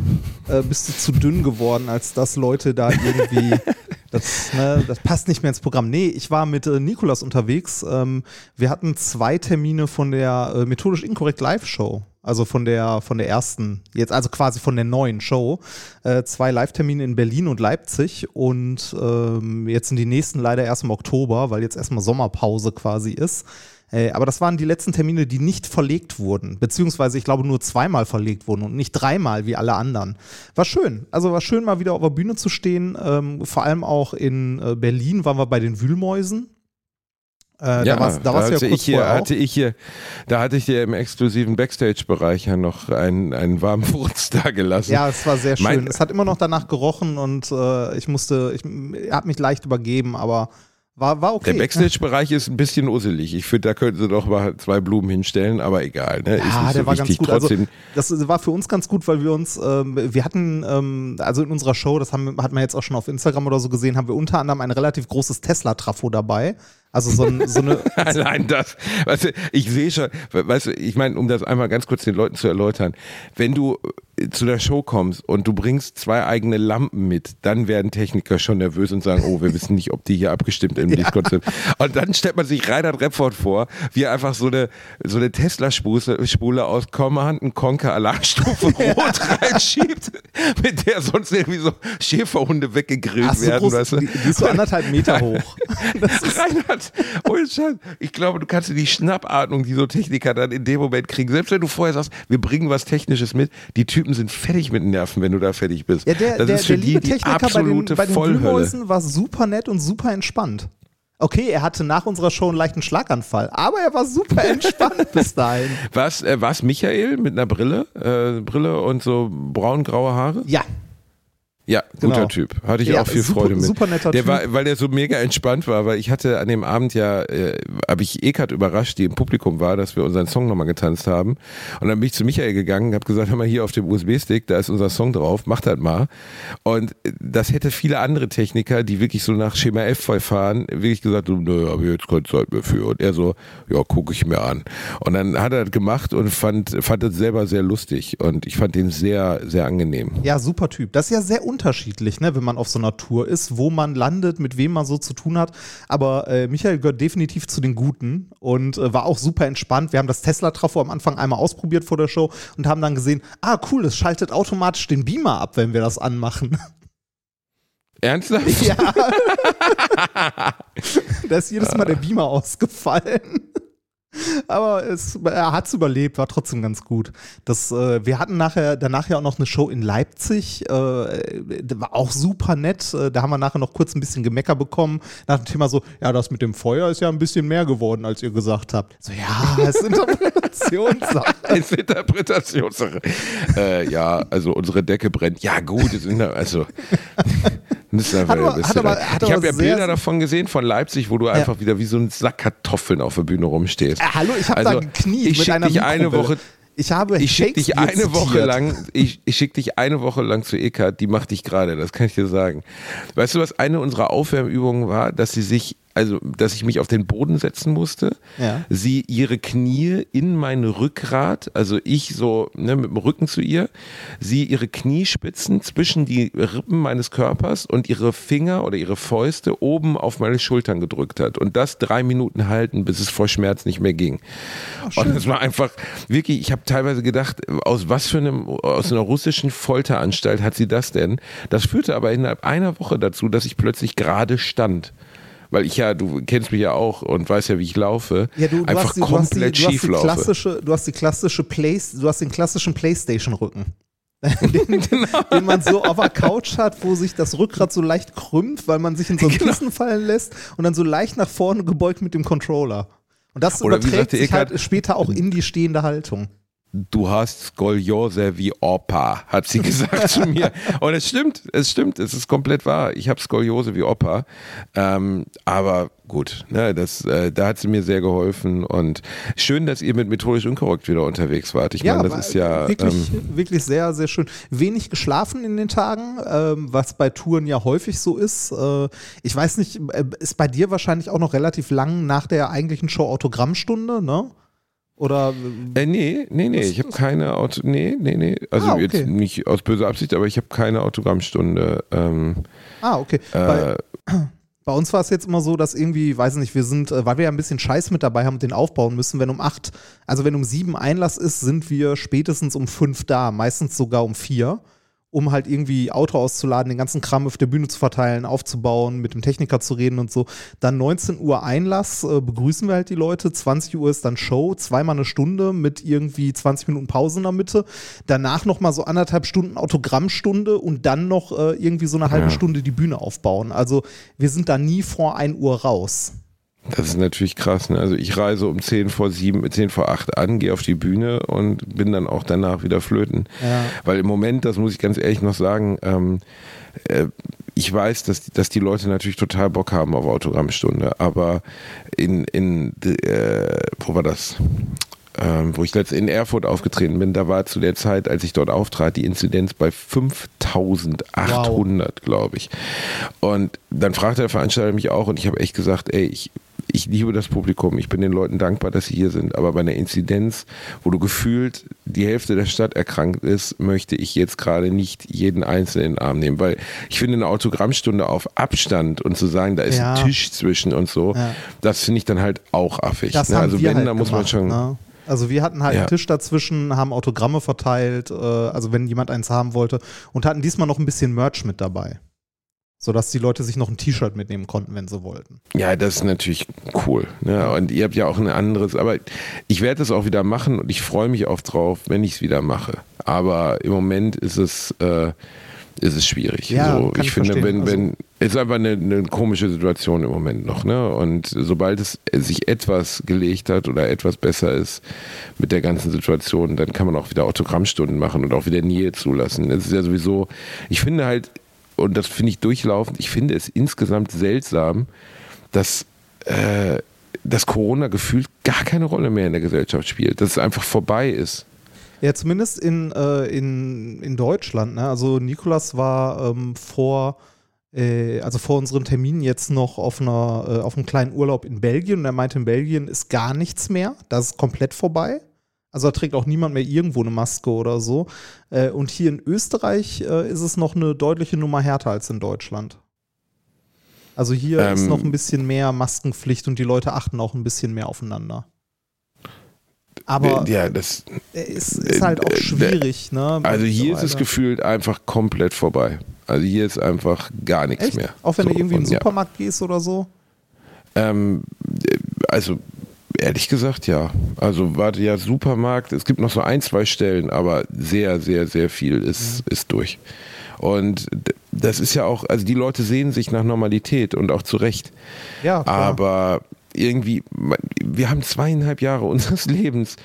äh, bist du zu dünn geworden, als dass Leute da irgendwie, das, ne, das passt nicht mehr ins Programm. Nee, ich war mit äh, Nikolas unterwegs. Ähm, wir hatten zwei Termine von der äh, methodisch inkorrekt Live-Show. Also von der, von der ersten, jetzt also quasi von der neuen Show. Äh, zwei Live-Termine in Berlin und Leipzig und ähm, jetzt sind die nächsten leider erst im Oktober, weil jetzt erstmal Sommerpause quasi ist. Äh, aber das waren die letzten Termine, die nicht verlegt wurden, beziehungsweise ich glaube nur zweimal verlegt wurden und nicht dreimal wie alle anderen. War schön. Also war schön, mal wieder auf der Bühne zu stehen. Ähm, vor allem auch in äh, Berlin waren wir bei den Wühlmäusen. Äh, Ja, da war's, da war's ja hatte, kurz ich hier, vorher auch. hatte ich hier, da hatte ich dir im exklusiven Backstage-Bereich ja noch einen, einen warmen Furz da gelassen. Ja, es war sehr schön. Mein- es hat immer noch danach gerochen und äh, ich musste, ich habe mich leicht übergeben, aber war, war okay. Der Backstage-Bereich ist ein bisschen usselig. Ich finde, da könnten sie doch mal zwei Blumen hinstellen, aber egal. Ne? Ja, der so war ganz wichtig. gut. Trotzdem, Also, das war für uns ganz gut, weil wir uns, ähm, wir hatten, ähm, also in unserer Show, das haben, hat man jetzt auch schon auf Instagram oder so gesehen, haben wir unter anderem ein relativ großes Tesla-Trafo dabei. Also so, ein, so eine, Allein das, weißt du, ich sehe schon, weißt du, ich meine, um das einmal ganz kurz den Leuten zu erläutern, wenn du äh, zu der Show kommst und du bringst zwei eigene Lampen mit, dann werden Techniker schon nervös und sagen, oh, wir wissen nicht, ob die hier abgestimmt im Discord sind. Und dann stellt man sich Reinhard Repford vor, wie er einfach so eine, so eine Tesla-Spule Spule aus Command, einen Conker Alarmstufe Rot reinschiebt, mit der sonst irgendwie so Schäferhunde weggegrillt ach, so werden, groß, weißt du? die, die ist so anderthalb Meter hoch. Reinhard, ohne Scheiß, ich glaube, du kannst dir die Schnappatmung, die so Techniker dann in dem Moment kriegen, selbst wenn du vorher sagst, wir bringen was Technisches mit, die Typen sind fertig mit den Nerven, wenn du da fertig bist. Ja, der, das der, ist für der die liebe die Techniker bei den, absolute bei den Vollhölle. Wühlmäusen war super nett und super entspannt. Okay, er hatte nach unserer Show einen leichten Schlaganfall, aber er war super entspannt bis dahin. Was, äh, was Michael mit einer Brille, äh, Brille und so braun-graue Haare? Ja, Ja, Genau. guter Typ. Hatte ich Ja, auch viel super- Freude mit. super netter der Typ. War, weil der so mega entspannt war, weil ich hatte an dem Abend ja, äh, habe ich Ekat überrascht, die im Publikum war, dass wir unseren Song nochmal getanzt haben. Und dann bin ich zu Michael gegangen, habe gesagt, hör mal hier auf dem USB-Stick, da ist unser Song drauf, mach das mal. Und äh, das hätte viele andere Techniker, die wirklich so nach Schema F fahren, wirklich gesagt, so, nö, habe ich jetzt keine Zeit mehr für. Und er so, ja, gucke ich mir an. Und dann hat er das gemacht und fand, fand es selber sehr lustig. Und ich fand den sehr, sehr angenehm. Ja, super Typ. Das ist ja sehr unterschiedlich, ne, wenn man auf so einer Tour ist, wo man landet, mit wem man so zu tun hat. Aber äh, Michael gehört definitiv zu den Guten und äh, war auch super entspannt. Wir haben das Tesla-Trafo am Anfang einmal ausprobiert vor der Show und haben dann gesehen, ah cool, es schaltet automatisch den Beamer ab, wenn wir das anmachen. Ernsthaft? ja. da ist jedes Mal der Beamer ausgefallen. Aber es, er hat es überlebt, war trotzdem ganz gut. Das, äh, wir hatten nachher, danach ja auch noch eine Show in Leipzig, äh, war auch super nett. Äh, Da haben wir nachher noch kurz ein bisschen Gemecker bekommen. Nach dem Thema so, ja, das mit dem Feuer ist ja ein bisschen mehr geworden, als ihr gesagt habt. So, ja, es ist Interpretationssache. ist Interpretationssache. äh, ja, also unsere Decke brennt. Ja, gut, es sind also. Ist einfach, Hat ist hat ja- aber- hat ich habe ja Bilder davon gesehen von Leipzig, wo du einfach wieder wie so ein Sack Kartoffeln auf der Bühne rumstehst. Hallo, ich habe Also, da gekniet ich mit schick einer dich eine. Woche- Ich habe Ich schicke dich eine Woche zitiert. lang, ich, ich schicke dich eine Woche lang zu Eka, die macht dich gerade, das kann ich dir sagen. Weißt du, was eine unserer Aufwärmübungen war, dass sie sich, also, dass ich mich auf den Boden setzen musste, Ja. sie ihre Knie in mein Rückgrat, also ich so ne, mit dem Rücken zu ihr, sie ihre Kniespitzen zwischen die Rippen meines Körpers und ihre Finger oder ihre Fäuste oben auf meine Schultern gedrückt hat und das drei Minuten halten, bis es vor Schmerz nicht mehr ging. und es war einfach wirklich, ich habe teilweise gedacht, aus was für einem, aus einer russischen Folteranstalt hat sie das denn? Das führte aber innerhalb einer Woche dazu, dass ich plötzlich gerade stand. Weil ich ja, du kennst mich ja auch und weißt ja, wie ich laufe, Ja, du, du, einfach hast die, die, komplett hast schief die laufe. du hast die klassische Play, du hast den klassischen Playstation-Rücken. den, Genau. den man so auf der Couch hat, wo sich das Rückgrat so leicht krümmt, weil man sich in so ein Genau. Kissen fallen lässt und dann so leicht nach vorne gebeugt mit dem Controller. Und das Oder überträgt sich halt später auch in die stehende Haltung. Du hast Skoliose wie Opa, hat sie gesagt zu mir. Und es stimmt, es stimmt, es ist komplett wahr. Ich habe Skoliose wie Opa. Ähm, aber gut, ne, das, äh, da hat sie mir sehr geholfen. Und schön, dass ihr mit methodisch unkorrekt wieder unterwegs wart. Ich meine, das ist ja. wirklich, ähm, wirklich sehr, sehr schön. Wenig geschlafen in den Tagen, ähm, was bei Touren ja häufig so ist. Äh, ich weiß nicht, äh, ist bei dir wahrscheinlich auch noch relativ lang nach der eigentlichen Show Autogrammstunde, ne? Oder Äh, nee, nee, nee, ich habe keine Auto. Nee, nee, nee. Also Ah, okay. jetzt nicht aus böser Absicht, aber ich habe keine Autogrammstunde. Ähm, Ah, okay. Bei, äh, bei uns war es jetzt immer so, dass irgendwie, weiß nicht, wir sind, äh, weil wir ja ein bisschen Scheiß mit dabei haben und den aufbauen müssen, wenn um acht, also wenn um sieben Einlass ist, sind wir spätestens um fünf da, meistens sogar um vier, um halt irgendwie Auto auszuladen, den ganzen Kram auf der Bühne zu verteilen, aufzubauen, mit dem Techniker zu reden und so. Dann 19 Uhr Einlass, äh, begrüßen wir halt die Leute, 20 Uhr ist dann Show, zweimal eine Stunde mit irgendwie 20 Minuten Pause in der Mitte. Danach nochmal so anderthalb Stunden Autogrammstunde und dann noch äh, irgendwie so eine halbe Ja. Stunde die Bühne aufbauen. Also wir sind da nie vor 1 Uhr raus. Das ist natürlich krass. Ne? Also ich reise um 10 vor 7, 10 vor 8 an, gehe auf die Bühne und bin dann auch danach wieder flöten. Ja. Weil im Moment, das muss ich ganz ehrlich noch sagen, ähm, äh, ich weiß, dass, dass die Leute natürlich total Bock haben auf Autogrammstunde, aber in, in äh, wo war das? Ähm, wo ich letztens in Erfurt aufgetreten bin, da war zu der Zeit, als ich dort auftrat, die Inzidenz bei 5800, glaube ich. Und dann fragte der Veranstalter mich auch und ich habe echt gesagt, ey, ich, ich liebe das Publikum, ich bin den Leuten dankbar, dass sie hier sind, aber bei einer Inzidenz, wo du gefühlt die Hälfte der Stadt erkrankt ist, möchte ich jetzt gerade nicht jeden Einzelnen in den Arm nehmen, weil ich finde eine Autogrammstunde auf Abstand und zu sagen, da ist Ja. ein Tisch zwischen und so, Ja. das finde ich dann halt auch affig. Ne? Also wir wenn, halt da muss man gemacht, schon. Ne? Also wir hatten halt Ja. einen Tisch dazwischen, haben Autogramme verteilt, äh, also wenn jemand eins haben wollte und hatten diesmal noch ein bisschen Merch mit dabei. Sodass die Leute sich noch ein T-Shirt mitnehmen konnten, wenn sie wollten. Ja, das ist natürlich cool. Ne? Und ihr habt ja auch ein anderes, aber ich werde es auch wieder machen und ich freue mich auch drauf, wenn ich es wieder mache. Aber im Moment ist es, äh, ist es schwierig. Ja, so, ich ich finde, wenn, Also- wenn, es ist einfach eine, eine komische Situation im Moment noch. Ne? Und sobald es sich etwas gelegt hat oder etwas besser ist mit der ganzen Situation, dann kann man auch wieder Autogrammstunden machen und auch wieder Nähe zulassen. Es ist ja sowieso, ich finde halt, und das finde ich durchlaufend, ich finde es insgesamt seltsam, dass äh, das Corona gefühlt gar keine Rolle mehr in der Gesellschaft spielt, dass es einfach vorbei ist. Ja, zumindest in, äh, in, in Deutschland. Ne? Also Nikolas war ähm, vor, äh, also vor unserem Termin jetzt noch auf, einer, äh, auf einem kleinen Urlaub in Belgien und er meinte, in Belgien ist gar nichts mehr. Das ist komplett vorbei. Also da trägt auch niemand mehr irgendwo eine Maske oder so. Äh, und hier in Österreich äh, ist es noch eine deutliche Nummer härter als in Deutschland. Also hier Ähm, ist noch ein bisschen mehr Maskenpflicht und die Leute achten auch ein bisschen mehr aufeinander. Aber ja, das, es ist halt auch äh, schwierig, ne? also hier ist es gefühlt einfach komplett vorbei. Also hier ist einfach gar nichts Echt? mehr. Auch wenn So, du irgendwie in den und ja. Supermarkt gehst oder so? Ähm, äh, also ehrlich gesagt, ja. Also warte, ja, Supermarkt, es gibt noch so ein, zwei Stellen, aber sehr, sehr, sehr viel ist, ist durch. Und das ist ja auch, also die Leute sehen sich nach Normalität und auch zu Recht. Ja, klar. Aber irgendwie, wir haben zweieinhalb Jahre unseres Lebens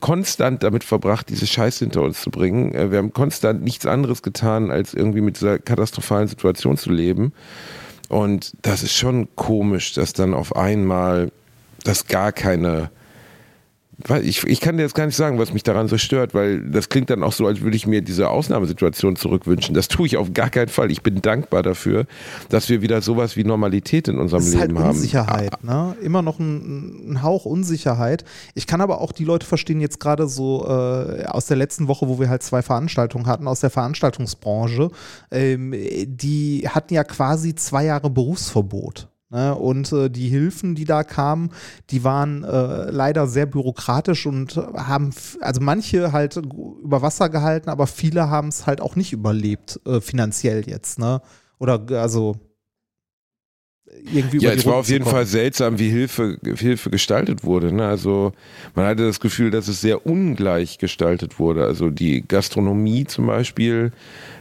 konstant damit verbracht, diese Scheiße hinter uns zu bringen. Äh, Wir haben konstant nichts anderes getan, als irgendwie mit dieser katastrophalen Situation zu leben. Und das ist schon komisch, dass dann auf einmal das gar keine. Ich, ich kann dir jetzt gar nicht sagen, was mich daran so stört, weil das klingt dann auch so, als würde ich mir diese Ausnahmesituation zurückwünschen. Das tue ich auf gar keinen Fall. Ich bin dankbar dafür, dass wir wieder sowas wie Normalität in unserem Es ist halt Leben haben. Unsicherheit, ne? Immer noch ein, ein Hauch Unsicherheit. Ich kann aber auch die Leute verstehen, jetzt gerade so äh, aus der letzten Woche, wo wir halt zwei Veranstaltungen hatten, aus der Veranstaltungsbranche, ähm, die hatten ja quasi zwei Jahre Berufsverbot. Ne? Und äh, die Hilfen, die da kamen, die waren äh, leider sehr bürokratisch und haben, also manche halt über Wasser gehalten, aber viele haben es halt auch nicht überlebt, äh, finanziell jetzt, ne? Oder also irgendwie Ja, es war Runden auf jeden. Fall seltsam, wie Hilfe, Hilfe gestaltet wurde. Ne? Also man hatte das Gefühl, dass es sehr ungleich gestaltet wurde. Also die Gastronomie zum Beispiel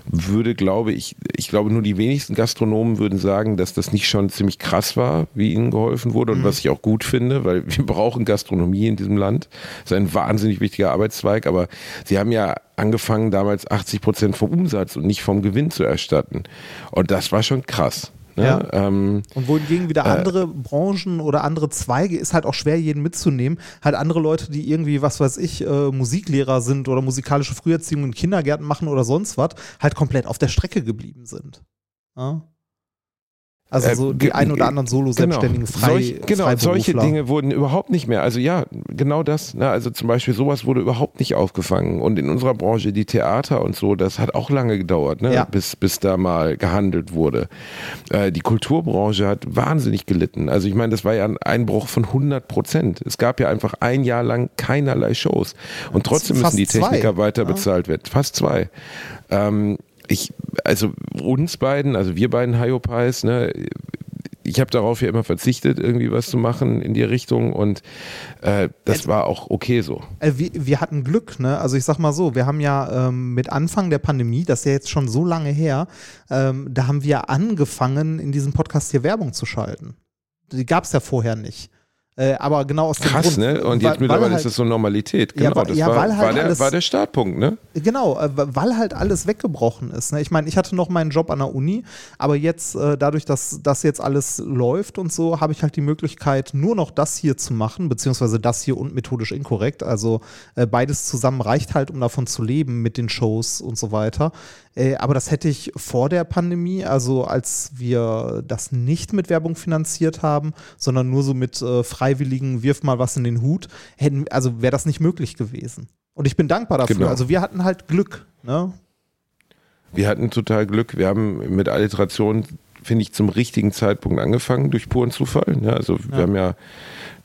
würde, glaube ich, ich glaube nur die wenigsten Gastronomen würden sagen, dass das nicht schon ziemlich krass war, wie ihnen geholfen wurde und was ich auch gut finde, weil wir brauchen Gastronomie in diesem Land. Das ist ein wahnsinnig wichtiger Arbeitszweig, aber sie haben ja angefangen, damals 80 Prozent vom Umsatz und nicht vom Gewinn zu erstatten. Und das war schon krass. Ne? Ja. Ähm, Und wohingegen Äh. wieder andere Branchen oder andere Zweige ist halt auch schwer, jeden mitzunehmen. Halt andere Leute, die irgendwie, was weiß ich, äh, Musiklehrer sind oder musikalische Früherziehung in Kindergärten machen oder sonst was, halt komplett auf der Strecke geblieben sind. Ja? Also Äh, so die ein oder anderen Solo-Selbstständigen, frei, Solch, genau, solche. Dinge wurden überhaupt nicht mehr. Also ja, genau das. Ne? Also zum Beispiel sowas wurde überhaupt nicht aufgefangen. Und in unserer Branche, die Theater und so, das hat auch lange gedauert, ne? Ja. bis, bis da mal gehandelt wurde. Äh, die Kulturbranche hat wahnsinnig gelitten. Also ich meine, das war ja ein Einbruch von 100 Prozent. Es gab ja einfach ein Jahr lang keinerlei Shows. Und trotzdem müssen die Techniker zwei. weiter bezahlt werden. Fast zwei. Ähm, ich, also uns beiden, also wir beiden Hyopies, ne, ich habe darauf ja immer verzichtet, irgendwie was zu machen in die Richtung und äh, das war auch okay so. Äh, wir, wir hatten Glück, ne? Also ich sag mal so, wir haben ja ähm, mit Anfang der Pandemie, das ist ja jetzt schon so lange her, ähm, da haben wir angefangen, in diesem Podcast hier Werbung zu schalten. Die gab es ja vorher nicht. Äh, aber genau aus dem Krass, Grund. ne? Und jetzt weil mittlerweile halt, ist das so Normalität. Ja, Genau, weil- das ja, war, halt war, der, alles- war der Startpunkt, ne? Genau, äh, weil halt alles weggebrochen ist. Ne? Ich meine, ich hatte noch meinen Job an der Uni, aber jetzt, äh, dadurch, dass das jetzt alles läuft und so, habe ich halt die Möglichkeit, nur noch das hier zu machen, beziehungsweise das hier und methodisch inkorrekt. Also äh, beides zusammen reicht halt, um davon zu leben mit den Shows und so weiter. Äh, aber das hätte ich vor der Pandemie, also als wir das nicht mit Werbung finanziert haben, sondern nur so mit äh, freiwilligen, wirf mal was in den Hut, hätten, also wäre das nicht möglich gewesen. Und ich bin dankbar dafür. Genau. Also wir hatten halt Glück. Ne? Wir hatten total Glück. Wir haben mit Alliteration, finde ich, zum richtigen Zeitpunkt angefangen, durch puren Zufall. Ne? Also wir haben ja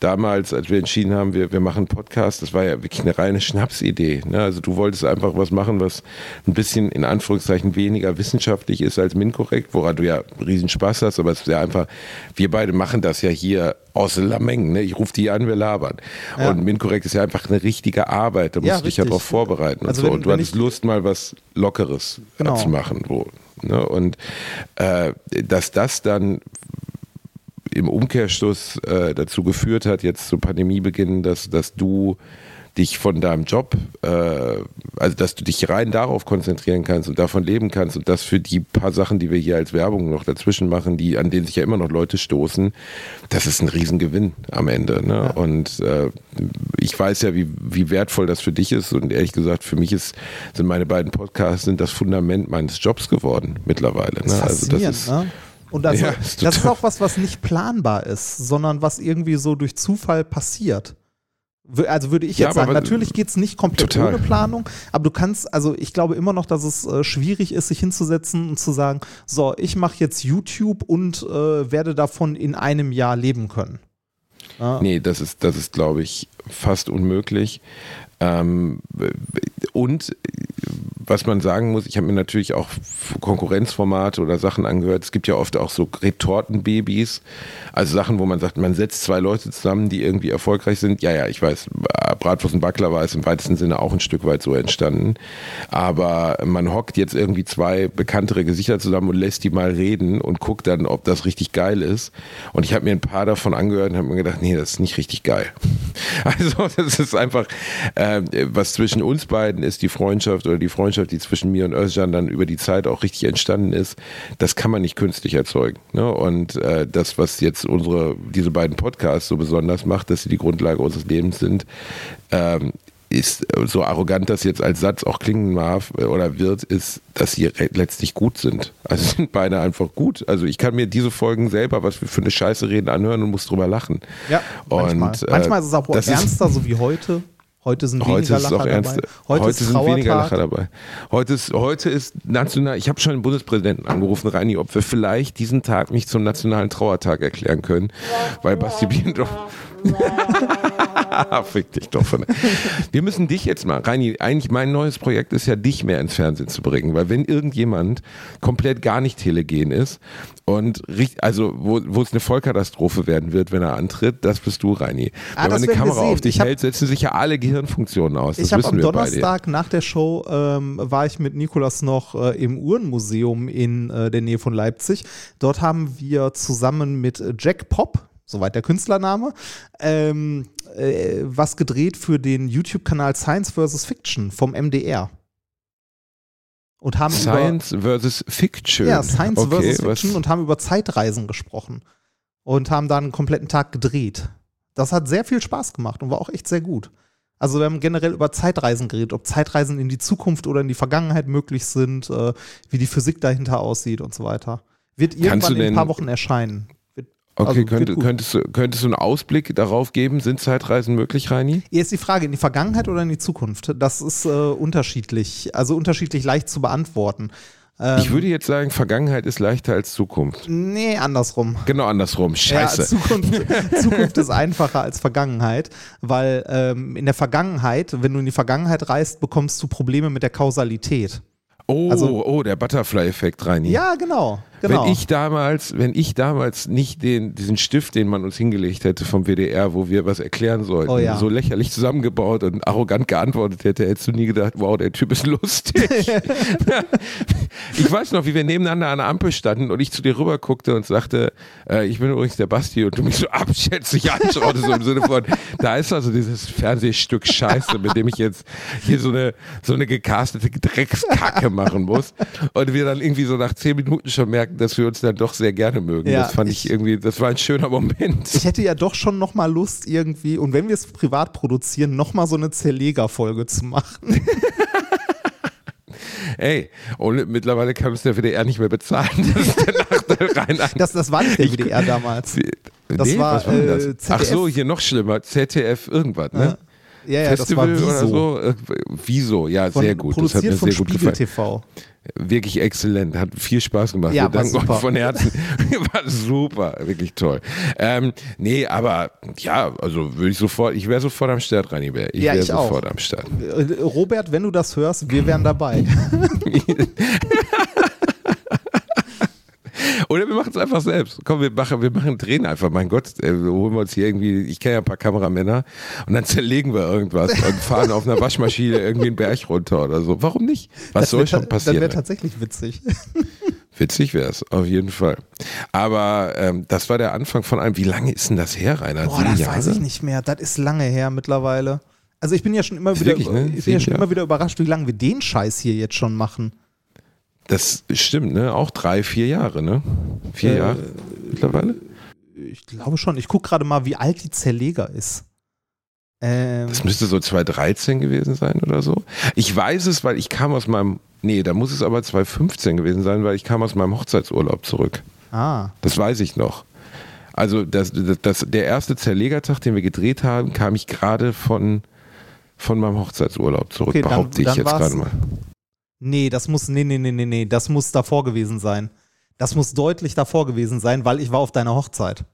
damals, als wir entschieden haben, wir, wir machen einen Podcast, das war ja wirklich eine reine Schnapsidee. Ne? Also du wolltest einfach was machen, was ein bisschen in Anführungszeichen weniger wissenschaftlich ist als MINT-korrekt, woran du ja riesen Spaß hast, aber es ist ja einfach, wir beide machen das ja hier aus Lameng. Ne? Ich rufe die an, wir labern. Ja. Und MINT-korrekt ist ja einfach eine richtige Arbeit, da musst Ja, du dich ja darauf vorbereiten. Also und, so. wenn- und du hattest Lust, mal was Lockeres Genau. zu machen. Wo, ne? Und äh, dass das dann im Umkehrschluss äh, dazu geführt hat, jetzt zu Pandemiebeginn, dass, dass du dich von deinem Job, äh, also dass du dich rein darauf konzentrieren kannst und davon leben kannst und das für die paar Sachen, die wir hier als Werbung noch dazwischen machen, die an denen sich ja immer noch Leute stoßen, das ist ein Riesengewinn am Ende. Ne? Und äh, ich weiß ja, wie, wie wertvoll das für dich ist und ehrlich gesagt, für mich ist, sind meine beiden Podcasts sind das Fundament meines Jobs geworden mittlerweile. Das ist Ne? Also das ist, ne? Und also, Ja, ist das ist auch was, was nicht planbar ist, sondern was irgendwie so durch Zufall passiert. Also würde ich Ja, jetzt aber sagen, natürlich geht es nicht komplett Total. ohne Planung, aber du kannst, also ich glaube immer noch, dass es äh, schwierig ist, sich hinzusetzen und zu sagen, so, ich mache jetzt YouTube und äh, werde davon in einem Jahr leben können. Ja, Nee, das ist, das ist, glaube ich, fast unmöglich. Ähm, und was man sagen muss, ich habe mir natürlich auch Konkurrenzformate oder Sachen angehört. Es gibt ja oft auch so Retortenbabys, also Sachen, wo man sagt, man setzt zwei Leute zusammen, die irgendwie erfolgreich sind. Ja, ja, ich weiß, Bratwurst und Baklava ist im weitesten Sinne auch ein Stück weit so entstanden. Aber man hockt jetzt irgendwie zwei bekanntere Gesichter zusammen und lässt die mal reden und guckt dann, ob das richtig geil ist. Und ich habe mir ein paar davon angehört und habe mir gedacht, nee, das ist nicht richtig geil. Also das ist einfach, äh, was zwischen uns beiden ist, die Freundschaft oder die Freundschaft, die zwischen mir und Özcan dann über die Zeit auch richtig entstanden ist, das kann man nicht künstlich erzeugen. Ne? Und äh, das, was jetzt unsere, diese beiden Podcasts so besonders macht, dass sie die Grundlage unseres Lebens sind, ähm, ist so arrogant das jetzt als Satz auch klingen darf äh, oder wird, ist, dass sie letztlich gut sind. Also sind beide einfach gut. Also ich kann mir diese Folgen selber, was wir für eine Scheiße reden, anhören und muss drüber lachen. ja manchmal. Und, äh, manchmal ist es auch ist- ernster, so wie heute. Heute sind Heute weniger ist es Lacher auch ernst. dabei. Heute, Heute, ist sind weniger. Lacher dabei. Heute ist, heute ist national. Ich habe schon den Bundespräsidenten angerufen, Reini, ob wir vielleicht diesen Tag nicht zum nationalen Trauertag erklären können, weil Basti Biendorf, Fick dich doch von. Wir müssen dich jetzt mal, Reini, eigentlich mein neues Projekt ist ja, dich mehr ins Fernsehen zu bringen, weil wenn irgendjemand komplett gar nicht telegen ist und also wo, wo es eine Vollkatastrophe werden wird, wenn er antritt, das bist du, Reini. Ah, wenn man eine Kamera auf dich Ich hab- hält, setzen sich ja alle Gehirnfunktionen aus. Das Ich habe am. Donnerstag nach der Show ähm, war ich mit Nikolas noch äh, im Uhrenmuseum in äh, der Nähe von Leipzig. Dort haben wir zusammen mit Jack Pop, soweit der Künstlername, ähm, äh, was gedreht für den YouTube-Kanal Science vs. Fiction vom MDR. Und haben über, Science versus Fiction. ja, Science okay, vs. Fiction was, und haben über Zeitreisen gesprochen. Und haben da einen kompletten Tag gedreht. Das hat sehr viel Spaß gemacht und war auch echt sehr gut. Also wir haben generell über Zeitreisen geredet, ob Zeitreisen in die Zukunft oder in die Vergangenheit möglich sind, äh, wie die Physik dahinter aussieht und so weiter. Wird irgendwann in ein paar Wochen erscheinen. Wird, okay, also, könnte, könntest, du, könntest du einen Ausblick darauf geben? Sind Zeitreisen möglich, Reini? Hier ist die Frage, in die Vergangenheit oder in die Zukunft? Das ist äh, unterschiedlich, also unterschiedlich leicht zu beantworten. Ähm, Ich würde jetzt sagen, Vergangenheit ist leichter als Zukunft. Nee, andersrum. Genau andersrum. Scheiße. Ja, Zukunft, Zukunft ist einfacher als Vergangenheit, weil ähm, in der Vergangenheit, wenn du in die Vergangenheit reist, bekommst du Probleme mit der Kausalität. oh, also- oh, der Butterfly-Effekt, Reini. Ja, genau. Genau. Wenn ich damals, wenn ich damals nicht den, diesen Stift, den man uns hingelegt hätte vom WDR, wo wir was erklären sollten, Oh ja. so lächerlich zusammengebaut und arrogant geantwortet hätte, hättest du nie gedacht, wow, der Typ ist lustig. ich weiß noch, wie wir nebeneinander an der Ampel standen und ich zu dir rüber guckte und sagte, äh, ich bin übrigens der Basti und du mich so abschätzig anschaute, so im Sinne von, da ist also dieses Fernsehstück Scheiße, mit dem ich jetzt hier so eine, so eine gecastete Dreckskacke machen muss. Und wir dann irgendwie so nach zehn Minuten schon merken, dass wir uns dann doch sehr gerne mögen. Ja, das fand ich, ich- irgendwie, das war ein schöner Moment. ich hätte ja doch schon noch mal Lust irgendwie, und wenn wir es privat produzieren, noch mal so eine Zerleger-Folge zu machen. Ey, und mittlerweile kann uns der WDR nicht mehr bezahlen. Das ist der Nachteil rein. Das, das war nicht der WDR damals. Das nee, war, was war das? äh, Ach so, hier noch schlimmer. ZDF irgendwas, ne? Ja, ja, das war Festival Wieso. so. Äh, Wieso, ja, Von, sehr gut. Das hat Produziert mir von sehr gut Spiegel gefallen. TV. Wirklich exzellent, hat viel Spaß gemacht. Ja, Wir danken euch von Herzen. War super, wirklich toll. Ähm, nee, aber ja, also würde ich sofort, ich wäre sofort am Start, Rani Bär. Ich Ja, wäre ich auch. sofort am Start. Äh, Robert, wenn du das hörst, wir wären dabei. Oder wir machen es einfach selbst. Komm, wir machen, wir machen, drehen einfach. Mein Gott, äh, holen wir uns hier irgendwie, ich kenne ja ein paar Kameramänner und dann zerlegen wir irgendwas und fahren auf einer Waschmaschine irgendwie einen Berg runter oder so. Warum nicht? Was Das soll schon ta- Das passieren? wäre tatsächlich witzig. Witzig wäre es, auf jeden Fall. Aber ähm, das war der Anfang von einem. Wie lange ist denn das her, Rainer? Boah, Sieben das Jahre? weiß ich nicht mehr. Das ist lange her mittlerweile. Also ich bin ja schon immer wieder, wirklich, ne? ich bin ja schon immer wieder überrascht, wie lange wir den Scheiß hier jetzt schon machen. Das stimmt, ne? Auch drei, vier Jahre, ne? Vier Äh, Jahre mittlerweile? Ich glaube schon. Ich gucke gerade mal, wie alt die Zerleger ist. Ähm, Das müsste so 2013 gewesen sein oder so. Ich weiß es, weil ich kam aus meinem, nee, da muss es aber 2015 gewesen sein, weil ich kam aus meinem Hochzeitsurlaub zurück. ah, Das weiß ich noch. Also das, das, das, der erste Zerlegertag, den wir gedreht haben, kam ich gerade von, von meinem Hochzeitsurlaub zurück, Okay, dann- behaupte ich dann jetzt gerade mal. Nee, das muss, nee, nee, nee, nee, nee, das muss davor gewesen sein. Das muss deutlich davor gewesen sein, weil ich war auf deiner Hochzeit.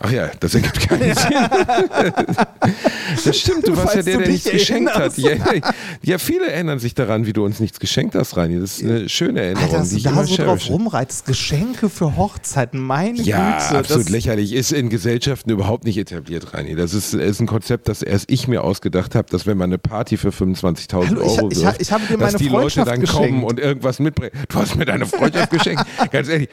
Ach ja, das ergibt keinen Sinn. das stimmt, du warst ja der, der nichts geschenkt hat. Ja, ja, viele erinnern sich daran, wie du uns nichts geschenkt hast, Reini. Das ist eine schöne Erinnerung, Alter, dass die du ich da so drauf rumreitest. Geschenke für Hochzeiten, meine Ja, Güte. absolut das, lächerlich. Ist in Gesellschaften überhaupt nicht etabliert, Reini. Das ist, ist ein Konzept, das erst ich mir ausgedacht habe, dass wenn man eine Party für 25.000 Hallo, ich- Euro ich- wirft, ich habe dir dass die Leute dann geschenkt. kommen und irgendwas mitbringen. Du hast mir deine Freundschaft geschenkt. Ganz ehrlich.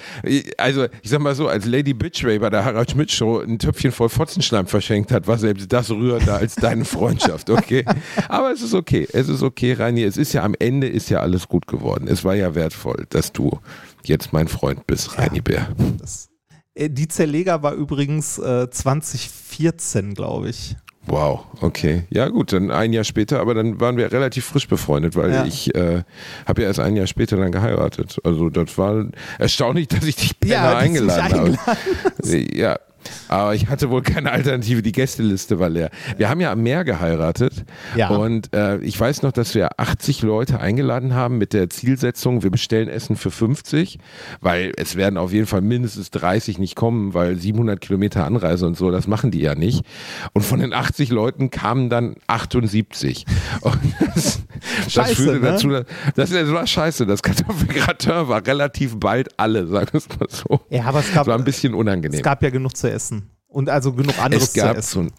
Also, ich sag mal so, als Lady Bitchray bei der Harald Schmidt Ein Töpfchen voll Fotzenschleim verschenkt hat, war selbst das rührender als deine Freundschaft, okay? Aber es ist okay. Es ist okay, Reini. Es ist ja am Ende ist ja alles gut geworden. Es war ja wertvoll, dass du jetzt mein Freund bist, Reini Bär. das, äh, die Zerleger war übrigens äh, 2014, glaube ich. Wow, okay. Ja gut, dann ein Jahr später, aber dann waren wir relativ frisch befreundet, weil Ja. ich äh, habe ja erst ein Jahr später dann geheiratet. Also das war erstaunlich, dass ich dich Penner Ja, mich eingeladen habe. Ja, aber ich hatte wohl keine Alternative. Die Gästeliste war leer. Wir haben ja am Meer geheiratet Ja. und äh, ich weiß noch, dass wir 80 Leute eingeladen haben mit der Zielsetzung, wir bestellen Essen für 50, weil es werden auf jeden Fall mindestens 30 nicht kommen, weil 700 Kilometer Anreise und so, das machen die ja nicht. Und von den 80 Leuten kamen dann 78. Und das, das Scheiße, führte ne? dazu, das, das war scheiße. Das Kartoffelgratin war relativ bald alle, sagen wir es mal so. Ja, aber es gab, Das war ein bisschen unangenehm. es gab ja genug zu essen. Und also genug anderes es gab zu essen. so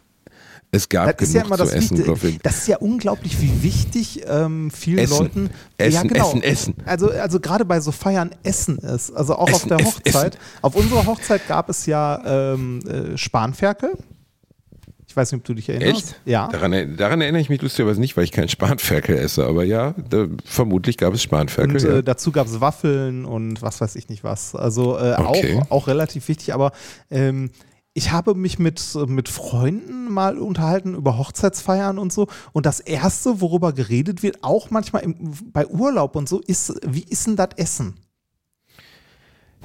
es gab Das ist genug ja immer das zu essen, Wichtige. glaube ich. Das ist ja unglaublich, wie wichtig ähm, vielen Essen. Leuten Essen, ja, genau. Essen, Essen. Also, also gerade bei so Feiern Essen ist. Also auch auf Essen, der Essen, Hochzeit. Auf unserer Hochzeit gab es ja ähm, äh, Spanferkel. Ich weiß nicht, ob du dich erinnerst. Echt? Ja. Daran, daran erinnere ich mich lustigerweise nicht, weil ich keinen Spanferkel esse. Aber ja, da, vermutlich gab es Spanferkel. Und ja. äh, dazu gab es Waffeln und was weiß ich nicht was. Also äh, Okay. auch, auch relativ wichtig, aber ähm, ich habe mich mit, mit Freunden mal unterhalten über Hochzeitsfeiern und so. Und das Erste, worüber geredet wird, auch manchmal im, bei Urlaub und so, ist, wie ist denn das Essen?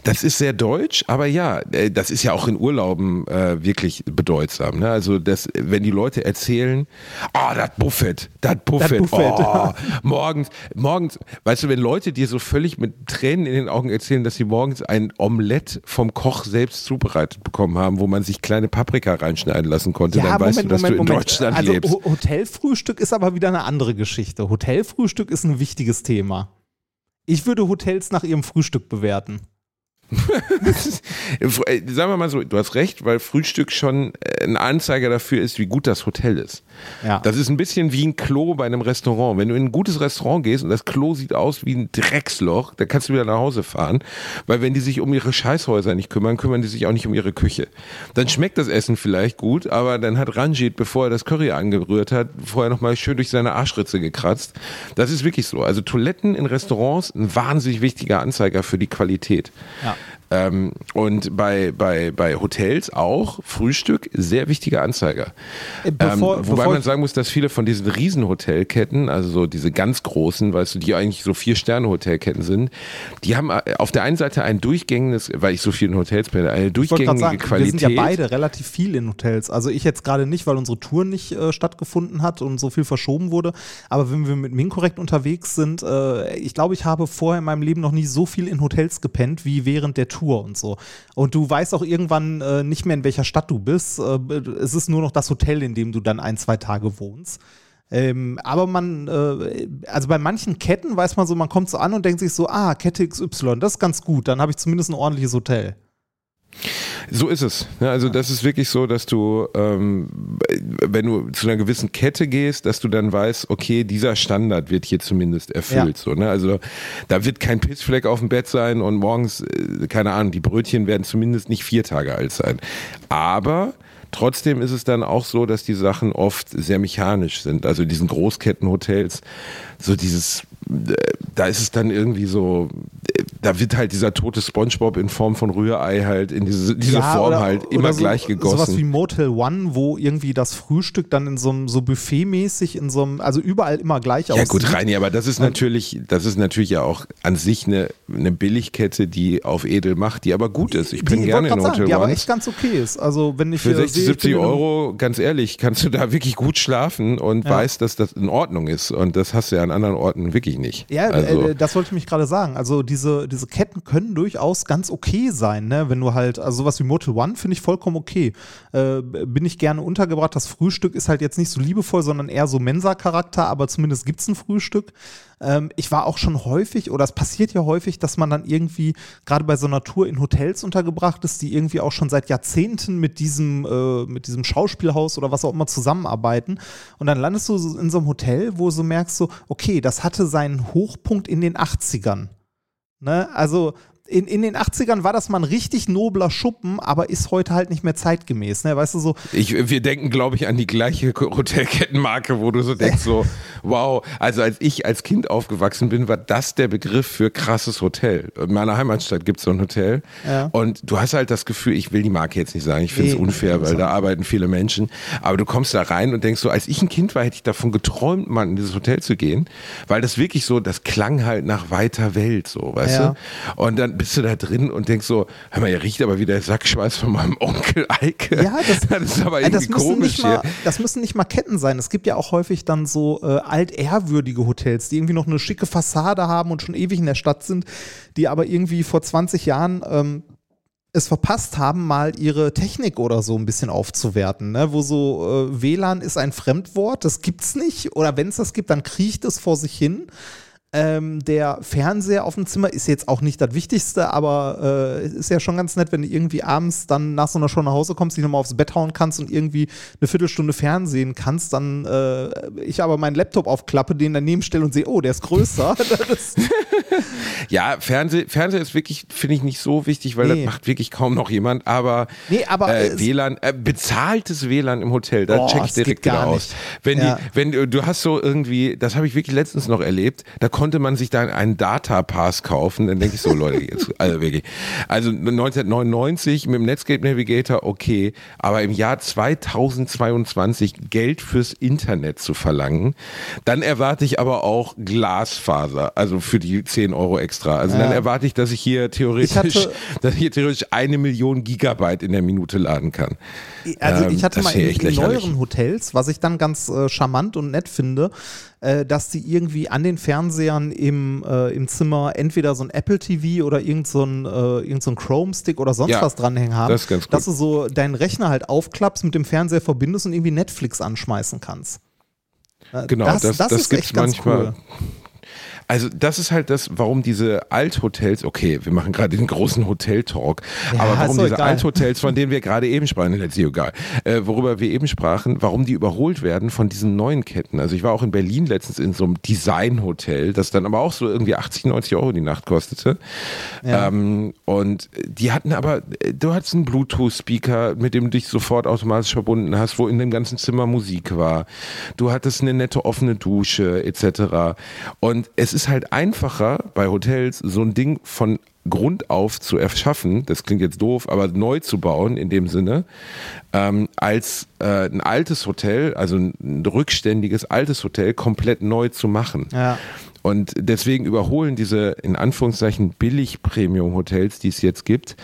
Das ist sehr deutsch, aber ja, äh, das ist ja auch in Urlauben äh, wirklich bedeutsam. Ne? Also, das, wenn die Leute erzählen, ah, das Buffet, das Buffet, oh, morgens, morgens, weißt du, wenn Leute dir so völlig mit Tränen in den Augen erzählen, dass sie morgens ein Omelett vom Koch selbst zubereitet bekommen haben, wo man sich kleine Paprika reinschneiden lassen konnte, dann weißt du, dass du in Deutschland also lebst. Ho- Hotelfrühstück ist aber wieder eine andere Geschichte. Hotelfrühstück ist ein wichtiges Thema. Ich würde Hotels nach ihrem Frühstück bewerten. Sagen wir mal so, du hast recht, weil Frühstück schon äh, ein Anzeiger dafür ist, wie gut das Hotel ist. Ja. Das ist ein bisschen wie ein Klo bei einem Restaurant. Wenn du in ein gutes Restaurant gehst und das Klo sieht aus wie ein Drecksloch, dann kannst du wieder nach Hause fahren. Weil wenn die sich um ihre Scheißhäuser nicht kümmern, kümmern die sich auch nicht um ihre Küche. Dann schmeckt das Essen vielleicht gut, aber dann hat Ranjit, bevor er das Curry angerührt hat, vorher nochmal schön durch seine Arschritze gekratzt. Das ist wirklich so. Also Toiletten in Restaurants, ein wahnsinnig wichtiger Anzeiger für die Qualität. Ja. Ähm, und bei, bei, bei Hotels auch Frühstück, sehr wichtiger Anzeiger. Äh, bevor- ähm, wobei man sagen muss, dass viele von diesen Riesenhotelketten, also so diese ganz großen, weißt du, die eigentlich so Vier-Sterne-Hotelketten sind, die haben äh, auf der einen Seite ein durchgängiges, weil ich so viel in Hotels bin, eine durchgängige sagen, Qualität. wir sind ja beide relativ viel in Hotels. Also ich jetzt gerade nicht, weil unsere Tour nicht äh, stattgefunden hat und so viel verschoben wurde. Aber wenn wir mit Minkorrekt unterwegs sind, äh, ich glaube, ich habe vorher in meinem Leben noch nie so viel in Hotels gepennt wie während der Tour und so. Und du weißt auch irgendwann äh, nicht mehr, in welcher Stadt du bist. Äh, es ist nur noch das Hotel, in dem du dann ein, zwei Tage wohnst. Ähm, aber man, äh, also bei manchen Ketten weiß man so, man kommt so an und denkt sich so, ah, Kette XY, das ist ganz gut, dann habe ich zumindest ein ordentliches Hotel. So ist es. Also das ist wirklich so, dass du, ähm, wenn du zu einer gewissen Kette gehst, dass du dann weißt, okay, dieser Standard wird hier zumindest erfüllt. Ja. So, ne? Also da wird kein Pissfleck auf dem Bett sein und morgens, äh, keine Ahnung, die Brötchen werden zumindest nicht vier Tage alt sein. Aber Trotzdem ist es dann auch so, dass die Sachen oft sehr mechanisch sind. Also in diesen Großkettenhotels, so dieses, äh, da ist es dann irgendwie so, äh, da wird halt dieser tote Spongebob in Form von Rührei halt in diese, diese Ja, Form oder- halt immer so, gleich Sowas wie gegossen. Motel One, wo irgendwie das Frühstück dann in so einem so buffetmäßig in so einem, also überall immer gleich Ja aussieht. gut, Reini, aber das ist natürlich, das ist natürlich ja auch an sich eine, eine Billigkette, die auf edel macht, die aber gut ist. Ich bin die, gerne in grad sagen, Hotel die aber One. echt ganz okay ist. Also wenn ich Für äh, 60, sehe, ich 70 bin in einem- Euro, ganz ehrlich, kannst du da wirklich gut schlafen und Ja. weißt, dass das in Ordnung ist. Und das hast du ja an anderen Orten wirklich nicht. Ja, also, äh, das wollte ich mich gerade sagen. Also diese, diese Ketten können durchaus ganz okay sein, ne? Wenn du halt, also sowas wie Motel One finde ich vollkommen okay. Äh, bin ich gerne untergebracht. Das Frühstück ist halt jetzt nicht so liebevoll, sondern eher so Mensa-Charakter, aber zumindest gibt es ein Frühstück. Ähm, ich war auch schon häufig, oder es passiert ja häufig, dass man dann irgendwie gerade bei so einer Tour in Hotels untergebracht ist, die irgendwie auch schon seit Jahrzehnten mit diesem, äh, mit diesem Schauspielhaus oder was auch immer zusammenarbeiten. Und dann landest du in so einem Hotel, wo du merkst, so, okay, das hatte seinen Hochpunkt in den 80ern. Ne? Also in, in den 80ern war das mal ein richtig nobler Schuppen, aber ist heute halt nicht mehr zeitgemäß. Ne? Weißt du, so, ich, wir denken, glaube ich, an die gleiche Hotelkettenmarke, wo du so denkst, so, wow, also als ich als Kind aufgewachsen bin, war das der Begriff für krasses Hotel. In meiner Heimatstadt gibt es so ein Hotel Ja. und du hast halt das Gefühl, ich will die Marke jetzt nicht sagen, ich finde es Nee, unfair, weil da arbeiten viele Menschen, aber du kommst da rein und denkst so, als ich ein Kind war, hätte ich davon geträumt, mal in dieses Hotel zu gehen, weil das wirklich so, das klang halt nach weiter Welt, so, weißt Ja. du? Und dann, dann bist du da drin und denkst so, hör mal, ihr riecht aber wie der Sackschweiß von meinem Onkel Eike. Ja, das, das ist aber irgendwie das komisch mal, hier. Das müssen nicht mal Ketten sein. Es gibt ja auch häufig dann so äh, altehrwürdige Hotels, die irgendwie noch eine schicke Fassade haben und schon ewig in der Stadt sind, die aber irgendwie vor 20 Jahren ähm, es verpasst haben, mal ihre Technik oder so ein bisschen aufzuwerten, ne? wo so äh, WLAN ist ein Fremdwort, das gibt's nicht oder wenn es das gibt, dann kriecht es vor sich hin. Ähm, der Fernseher auf dem Zimmer ist jetzt auch nicht das Wichtigste, aber äh, es ist ja schon ganz nett, wenn du irgendwie abends dann nach so einer Show nach Hause kommst, dich nochmal aufs Bett hauen kannst und irgendwie eine Viertelstunde Fernsehen kannst, dann äh, ich aber meinen Laptop aufklappe, den daneben stelle und sehe, oh, der ist größer. Ja, Fernseh, Fernseher ist wirklich, finde ich, nicht so wichtig, weil Nee. das macht wirklich kaum noch jemand. Aber, Nee, aber äh, WLAN, äh, bezahltes WLAN im Hotel, da Boah, check ich direkt wieder gar aus. nicht. Wenn, Ja. die, wenn du, du hast so irgendwie, das habe ich wirklich letztens noch erlebt, da konnte man sich dann einen Data-Pass kaufen. Dann denke ich so, Leute, jetzt, also wirklich. Also 1999 mit dem Netscape Navigator, okay, aber im Jahr 2022 Geld fürs Internet zu verlangen, dann erwarte ich aber auch Glasfaser, also für die 10 Euro extra. Also dann erwarte ich, dass ich hier theoretisch, Ich hatte- dass ich hier theoretisch eine Million Gigabyte in der Minute laden kann. Also Ähm, ich hatte das mal in, in neueren Hotels, was ich dann ganz äh, charmant und nett finde, äh, dass die irgendwie an den Fernsehern im, äh, im Zimmer entweder so ein Apple TV oder irgend so ein, äh, irgend so ein Chrome Stick oder sonst Ja, was dranhängen haben, das ist ganz gut. dass du so deinen Rechner halt aufklappst, mit dem Fernseher verbindest und irgendwie Netflix anschmeißen kannst. Äh, Genau, das, das, ist gibt's echt ganz manchmal. cool. Also das ist halt das, warum diese Althotels, okay, wir machen gerade den großen Hotel-Talk, Ja, aber ist warum diese egal. Althotels, von denen wir gerade eben sprachen, letztlich egal, äh, worüber wir eben sprachen, warum die überholt werden von diesen neuen Ketten. Also ich war auch in Berlin letztens in so einem Design-Hotel, das dann aber auch so irgendwie 80, 90 Euro die Nacht kostete. Ja. Ähm, und die hatten aber, äh, du hattest einen Bluetooth-Speaker, mit dem du dich sofort automatisch verbunden hast, wo in dem ganzen Zimmer Musik war. Du hattest eine nette offene Dusche etc. Und es ist halt einfacher bei Hotels so ein Ding von Grund auf zu erschaffen, das klingt jetzt doof, aber neu zu bauen in dem Sinne, ähm, als äh, ein altes Hotel, also ein rückständiges altes Hotel komplett neu zu machen. Ja. Und deswegen überholen diese in Anführungszeichen billig Premium-Hotels, die es jetzt gibt,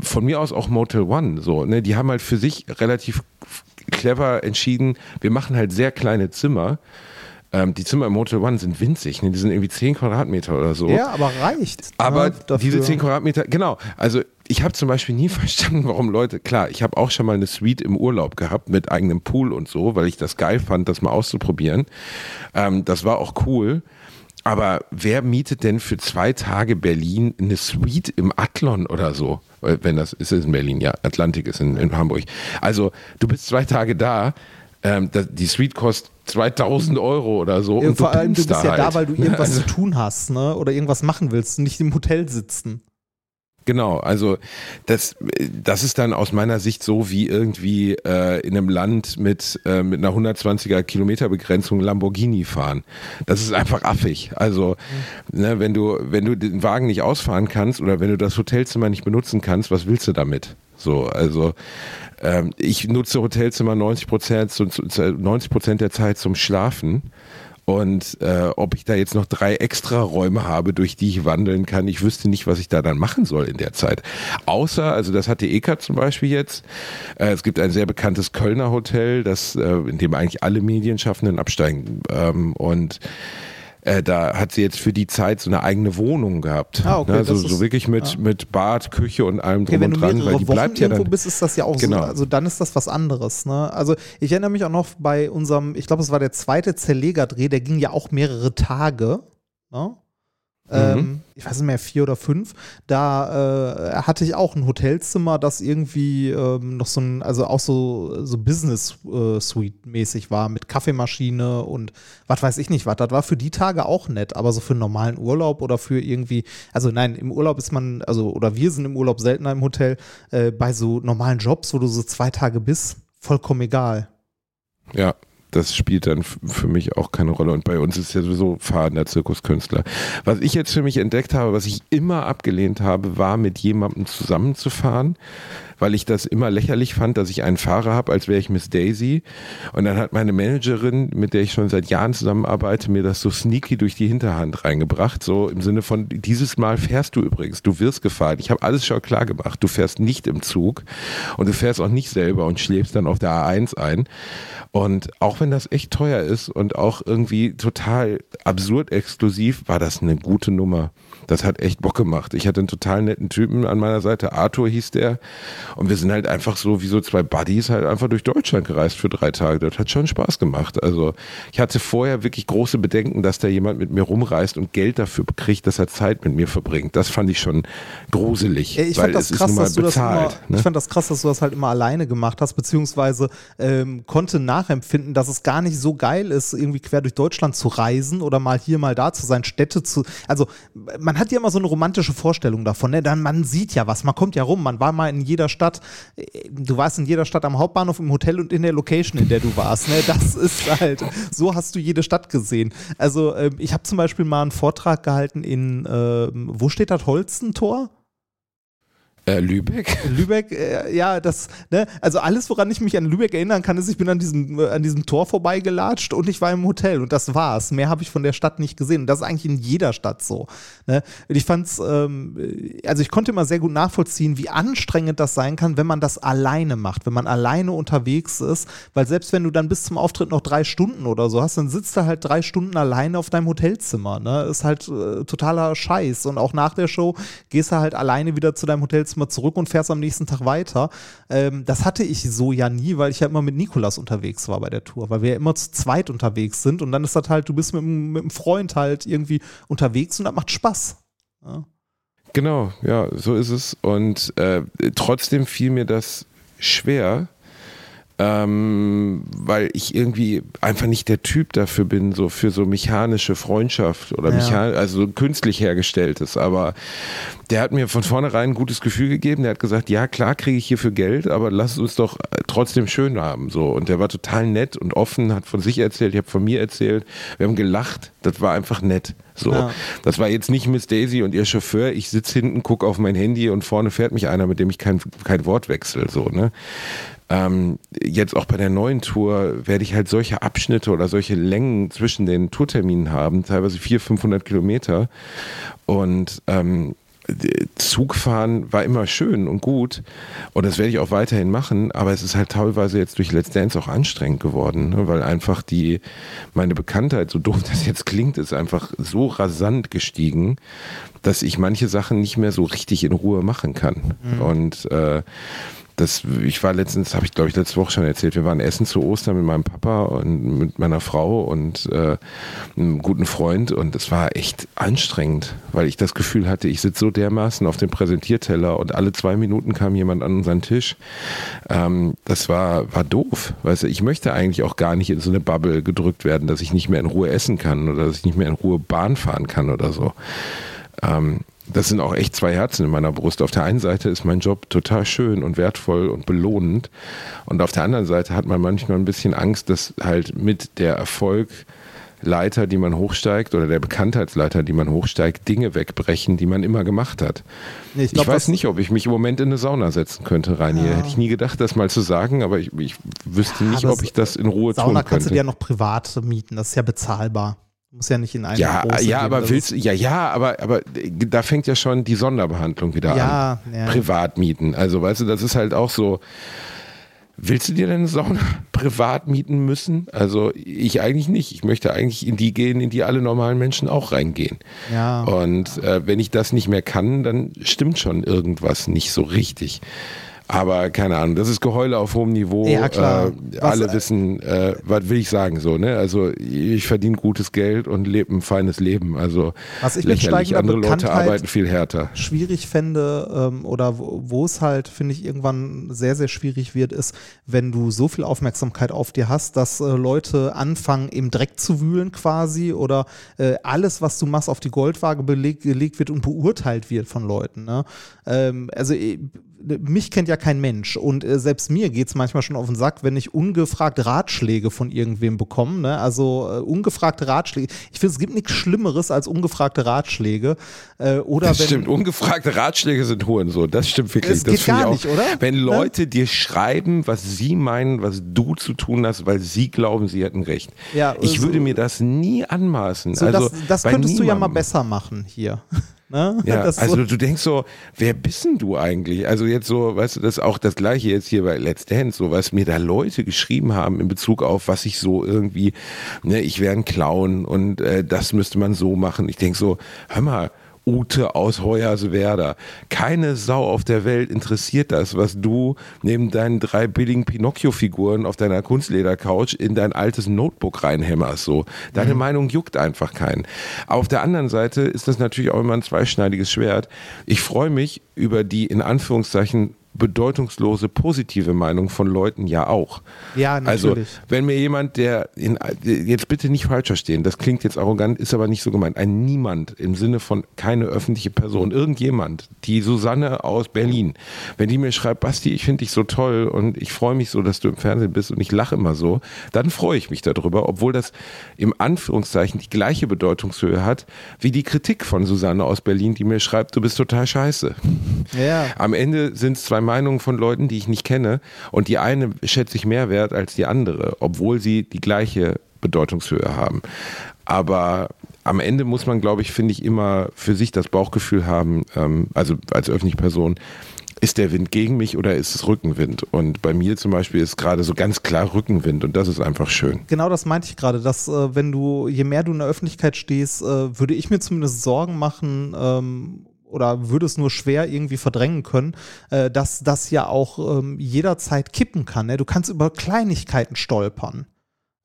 von mir aus auch Motel One. So, ne? Die haben halt für sich relativ clever entschieden, wir machen halt sehr kleine Zimmer. Ähm, die Zimmer im Motel One sind winzig, ne? die sind irgendwie 10 Quadratmeter oder so. ja, aber reicht. Aber ne, dafür. diese 10 Quadratmeter, genau. Also ich habe zum Beispiel nie verstanden, warum Leute, klar, ich habe auch schon mal eine Suite im Urlaub gehabt mit eigenem Pool und so, weil ich das geil fand, das mal auszuprobieren. Ähm, das war auch cool. Aber wer mietet denn für zwei Tage Berlin eine Suite im Athlon oder so? Weil Wenn das ist es in Berlin, ja, Atlantik ist in, in Hamburg. Also du bist zwei Tage da, ähm, die Suite kostet 2000 Euro oder so. Ja, und vor du allem, du bist ja da, halt. weil du irgendwas Also- zu tun hast, ne? Oder irgendwas machen willst, nicht im Hotel sitzen. Genau, also das, das ist dann aus meiner Sicht so wie irgendwie äh, in einem Land mit, äh, mit einer 120er Kilometerbegrenzung Lamborghini fahren. Das ist einfach affig. Also ne, wenn du wenn du den Wagen nicht ausfahren kannst oder wenn du das Hotelzimmer nicht benutzen kannst, was willst du damit? So, also ähm, ich nutze Hotelzimmer 90 Prozent 90 Prozent der Zeit zum Schlafen. Und äh, ob ich da jetzt noch drei extra Räume habe, durch die ich wandeln kann, ich wüsste nicht, was ich da dann machen soll in der Zeit. Außer, also das hat die EK zum Beispiel jetzt. Äh, es gibt ein sehr bekanntes Kölner Hotel, das, äh, in dem eigentlich alle Medienschaffenden absteigen. Ähm, und äh, da hat sie jetzt für die Zeit so eine eigene Wohnung gehabt. Ah, okay, Ne, also so ist- wirklich mit, mit Bad, Küche und allem drum Okay, wenn und du dran, weil die Wochen bleibt ja dann. bist, ist das ja auch Genau. so. Also dann ist das was anderes. Ne? Also ich erinnere mich auch noch bei unserem, ich glaube, es war der zweite Zerlegerdreh, der ging ja auch mehrere Tage. Ne? Ähm, ich weiß nicht mehr, vier oder fünf. Da äh, hatte ich auch ein Hotelzimmer, das irgendwie ähm, noch so ein, also auch so, so Business-Suite-mäßig war, mit Kaffeemaschine und was weiß ich nicht was. Das war für die Tage auch nett, aber so für einen normalen Urlaub oder für irgendwie, also nein, im Urlaub ist man, also, oder wir sind im Urlaub seltener im Hotel, äh, bei so normalen Jobs, wo du so zwei Tage bist, vollkommen egal. Ja, das spielt dann für mich auch keine Rolle. Und bei uns ist ja sowieso fahrender Zirkuskünstler. Was ich jetzt für mich entdeckt habe, was ich immer abgelehnt habe, war mit jemandem zusammenzufahren weil ich das immer lächerlich fand, dass ich einen Fahrer habe, als wäre ich Miss Daisy. Und dann hat meine Managerin, mit der ich schon seit Jahren zusammenarbeite, mir das so sneaky durch die Hinterhand reingebracht. So im Sinne von, dieses Mal fährst du übrigens, du wirst gefahren. Ich habe alles schon klar gemacht. Du fährst nicht im Zug und du fährst auch nicht selber und schläfst dann auf der A1 ein. Und auch wenn das echt teuer ist und auch irgendwie total absurd exklusiv, war das eine gute Nummer. Das hat echt Bock gemacht. Ich hatte einen total netten Typen an meiner Seite. Arthur hieß der. Und wir sind halt einfach so wie so zwei Buddies halt einfach durch Deutschland gereist für drei Tage. Das hat schon Spaß gemacht. Also ich hatte vorher wirklich große Bedenken, dass da jemand mit mir rumreist und Geld dafür kriegt, dass er Zeit mit mir verbringt. Das fand ich schon gruselig. Ich fand das krass, dass du das immer, ne? Ich fand das krass, dass du das halt immer alleine gemacht hast, beziehungsweise ähm, konnte nachempfinden, dass es gar nicht so geil ist, irgendwie quer durch Deutschland zu reisen oder mal hier, mal da zu sein, Städte zu. Also man man hat ja immer so eine romantische Vorstellung davon. Ne? Dann, man sieht ja was, man kommt ja rum, man war mal in jeder Stadt, du warst in jeder Stadt am Hauptbahnhof, im Hotel und in der Location, in der du warst. Ne? Das ist halt, so hast du jede Stadt gesehen. Also äh, ich habe zum Beispiel mal einen Vortrag gehalten in, äh, wo steht das Holstentor? Äh, Lübeck? Lübeck, äh, ja, das, ne, also alles, woran ich mich an Lübeck erinnern kann, ist, ich bin an diesem, äh, an diesem Tor vorbeigelatscht und ich war im Hotel und das war's. Mehr habe ich von der Stadt nicht gesehen. Und das ist eigentlich in jeder Stadt so. Ne? Ich fand's, ähm, also ich konnte immer sehr gut nachvollziehen, wie anstrengend das sein kann, wenn man das alleine macht, wenn man alleine unterwegs ist, weil selbst wenn du dann bis zum Auftritt noch drei Stunden oder so hast, dann sitzt du halt drei Stunden alleine auf deinem Hotelzimmer. Ne? Ist halt äh, totaler Scheiß. Und auch nach der Show gehst du halt alleine wieder zu deinem Hotelzimmer mal zurück und fährst am nächsten Tag weiter. Ähm, das hatte ich so ja nie, weil ich ja immer mit Nikolas unterwegs war bei der Tour, weil wir ja immer zu zweit unterwegs sind und dann ist das halt, du bist mit, mit einem Freund halt irgendwie unterwegs und das macht Spaß. Ja. Genau, ja, so ist es. Und äh, trotzdem fiel mir das schwer, ähm, weil ich irgendwie einfach nicht der Typ dafür bin, so für so mechanische Freundschaft oder ja. mechan also künstlich hergestelltes. Aber der hat mir von vornherein ein gutes Gefühl gegeben. Der hat gesagt, ja klar kriege ich hierfür Geld, aber lass uns doch äh, trotzdem schön haben. So und der war total nett und offen, hat von sich erzählt, ich habe von mir erzählt. Wir haben gelacht. Das war einfach nett. So, ja. das war jetzt nicht Miss Daisy und ihr Chauffeur. Ich sitze hinten, gucke auf mein Handy und vorne fährt mich einer, mit dem ich kein, kein Wort wechsle. So, ne? Ähm, jetzt auch bei der neuen Tour werde ich halt solche Abschnitte oder solche Längen zwischen den Tourterminen haben, teilweise 400, 500 Kilometer. Und ähm, Zugfahren war immer schön und gut und das werde ich auch weiterhin machen, aber es ist halt teilweise jetzt durch Let's Dance auch anstrengend geworden, ne? weil einfach die, meine Bekanntheit, so doof das jetzt klingt, ist einfach so rasant gestiegen, dass ich manche Sachen nicht mehr so richtig in Ruhe machen kann. Mhm. Und äh, das, ich war letztens, habe ich glaube ich letzte Woche schon erzählt, wir waren essen zu Ostern mit meinem Papa und mit meiner Frau und äh, einem guten Freund und es war echt anstrengend, weil ich das Gefühl hatte, ich sitze so dermaßen auf dem Präsentierteller und alle zwei Minuten kam jemand an unseren Tisch. Ähm, das war, war doof. Weißt du, ich möchte eigentlich auch gar nicht in so eine Bubble gedrückt werden, dass ich nicht mehr in Ruhe essen kann oder dass ich nicht mehr in Ruhe Bahn fahren kann oder so. Ähm, das sind auch echt zwei Herzen in meiner Brust. Auf der einen Seite ist mein Job total schön und wertvoll und belohnend. Und auf der anderen Seite hat man manchmal ein bisschen Angst, dass halt mit der Erfolgleiter, die man hochsteigt, oder der Bekanntheitsleiter, die man hochsteigt, Dinge wegbrechen, die man immer gemacht hat. Nee, ich, glaub, ich, weiß nicht, ob ich mich im Moment in eine Sauna setzen könnte, Rainier. Ja. Hätte ich nie gedacht, das mal zu sagen, aber ich, ich wüsste ja, nicht, ob ich das in Ruhe Sauna tun könnte. Sauna kannst du dir ja noch privat mieten, das ist ja bezahlbar. Muss ja nicht in einem Ja, ja, gehen, aber willst ja, ja, aber aber da fängt ja schon die Sonderbehandlung wieder ja, an. Ja. Privatmieten. Also weißt du, das ist halt auch so. Willst du dir denn Sauna privat mieten müssen? Also ich eigentlich nicht. Ich möchte eigentlich in die gehen, in die alle normalen Menschen auch reingehen. Ja. Und äh, wenn ich das nicht mehr kann, dann stimmt schon irgendwas nicht so richtig. Aber keine Ahnung, das ist Geheule auf hohem Niveau. Ja, klar. Äh, alle wissen, äh, was will ich sagen so, ne? Also ich verdiene gutes Geld und lebe ein feines Leben. Also was ich lächerlich. Andere Leute arbeiten viel härter. Schwierig fände ähm, oder wo, es halt, finde ich, irgendwann sehr, sehr schwierig wird, ist, wenn du so viel Aufmerksamkeit auf dir hast, dass äh, Leute anfangen, im Dreck zu wühlen quasi oder äh, alles, was du machst, auf die Goldwaage beleg, gelegt wird und beurteilt wird von Leuten. Ne? Ähm, also mich kennt ja ja kein Mensch. Und äh, selbst mir geht es manchmal schon auf den Sack, wenn ich ungefragt Ratschläge von irgendwem bekomme. Ne? Also äh, ungefragte Ratschläge. Ich finde, es gibt nichts Schlimmeres als ungefragte Ratschläge. Äh, oder Das wenn, stimmt, ungefragte Ratschläge sind Hurensohn. Das stimmt wirklich. Es das geht gar auch. nicht, oder? Wenn Ne? Leute dir schreiben, was sie meinen, was du zu tun hast, weil sie glauben, sie hätten recht. Ja, ich so- würde mir das nie anmaßen. so, also, das das könntest du ja mal niemandem. besser machen hier. Ne? Ja, Das so- also du denkst so, wer bist denn du eigentlich? Also jetzt so, weißt du, das ist auch das gleiche jetzt hier bei Let's Dance, so was mir da Leute geschrieben haben in Bezug auf, was ich so irgendwie, ne, ich wäre ein Clown und äh, das müsste man so machen. Ich denk so, hör mal, Ute aus Hoyerswerda. Keine Sau auf der Welt interessiert das, was du neben deinen drei billigen Pinocchio-Figuren auf deiner Kunstledercouch in dein altes Notebook reinhämmerst. So. Deine Meinung juckt einfach keinen. Auf der anderen Seite ist das natürlich auch immer ein zweischneidiges Schwert. Ich freue mich über die in Anführungszeichen bedeutungslose positive Meinung von Leuten ja auch. Ja, Also, natürlich. wenn mir jemand, der in, jetzt bitte nicht falsch verstehen, das klingt jetzt arrogant, ist aber nicht so gemeint. Ein Niemand im Sinne von keine öffentliche Person, irgendjemand, die Susanne aus Berlin, wenn die mir schreibt, Basti, ich finde dich so toll und ich freue mich so, dass du im Fernsehen bist und ich lache immer so, dann freue ich mich darüber, obwohl das im Anführungszeichen die gleiche Bedeutungshöhe hat wie die Kritik von Susanne aus Berlin, die mir schreibt, du bist total scheiße. ja. Am Ende sind es zwei Meinungen von Leuten, die ich nicht kenne und die eine schätze ich mehr wert als die andere, obwohl sie die gleiche Bedeutungshöhe haben. Aber am Ende muss man, glaube ich, finde ich, immer für sich das Bauchgefühl haben, ähm, also als öffentliche Person, ist der Wind gegen mich oder ist es Rückenwind? Und bei mir zum Beispiel ist gerade so ganz klar Rückenwind und das ist einfach schön. Genau das meinte ich gerade, dass äh, wenn du, je mehr du in der Öffentlichkeit stehst, äh, würde ich mir zumindest Sorgen machen ähm, oder würde es nur schwer irgendwie verdrängen können, äh, dass das ja auch ähm, jederzeit kippen kann. Ne? Du kannst über Kleinigkeiten stolpern,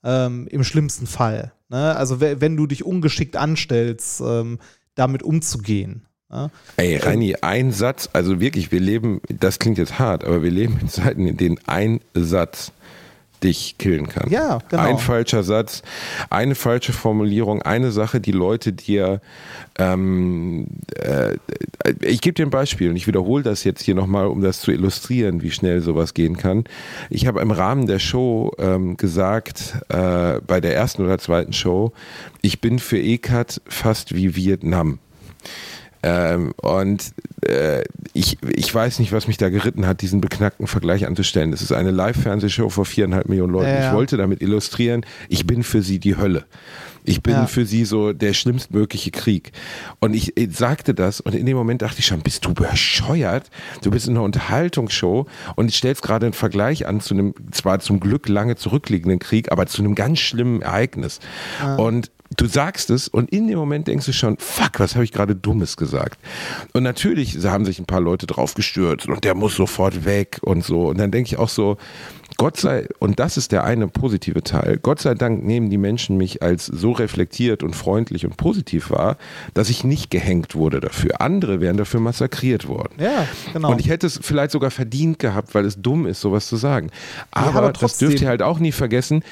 ähm, im schlimmsten Fall. Ne? Also we- wenn du dich ungeschickt anstellst, ähm, damit umzugehen. Ne? Ey, Reini, ein Satz, also wirklich, wir leben, das klingt jetzt hart, aber wir leben in Zeiten, in denen ein Satz dich killen kann. Ja, genau. Ein falscher Satz, eine falsche Formulierung, eine Sache, die Leute dir, ähm, äh, ich gebe dir ein Beispiel und ich wiederhole das jetzt hier nochmal, um das zu illustrieren, wie schnell sowas gehen kann. Ich habe im Rahmen der Show ähm, gesagt, äh, bei der ersten oder zweiten Show, ich bin für ECAT fast wie Vietnam. Ähm, und äh, ich, ich weiß nicht, was mich da geritten hat, diesen beknackten Vergleich anzustellen. Das ist eine Live-Fernsehshow vor viereinhalb Millionen Leuten. Ja, ja. Ich wollte damit illustrieren, ich bin für sie die Hölle. Ich bin Ja. für sie so der schlimmstmögliche Krieg. Und ich, ich sagte das und in dem Moment dachte ich schon, bist du bescheuert? Du bist in einer Unterhaltungsshow und stellst gerade einen Vergleich an zu einem, zwar zum Glück lange zurückliegenden Krieg, aber zu einem ganz schlimmen Ereignis. Und du sagst es und in dem Moment denkst du schon, fuck, was habe ich gerade Dummes gesagt? Und natürlich haben sich ein paar Leute drauf gestürzt und der muss sofort weg und so. Und dann denke ich auch so, Gott sei, und das ist der eine positive Teil, Gott sei Dank nehmen die Menschen mich als so reflektiert und freundlich und positiv wahr, dass ich nicht gehängt wurde dafür. Andere wären dafür massakriert worden. Ja, genau. Und ich hätte es vielleicht sogar verdient gehabt, weil es dumm ist, sowas zu sagen. Aber, aber das dürft ihr halt auch nie vergessen.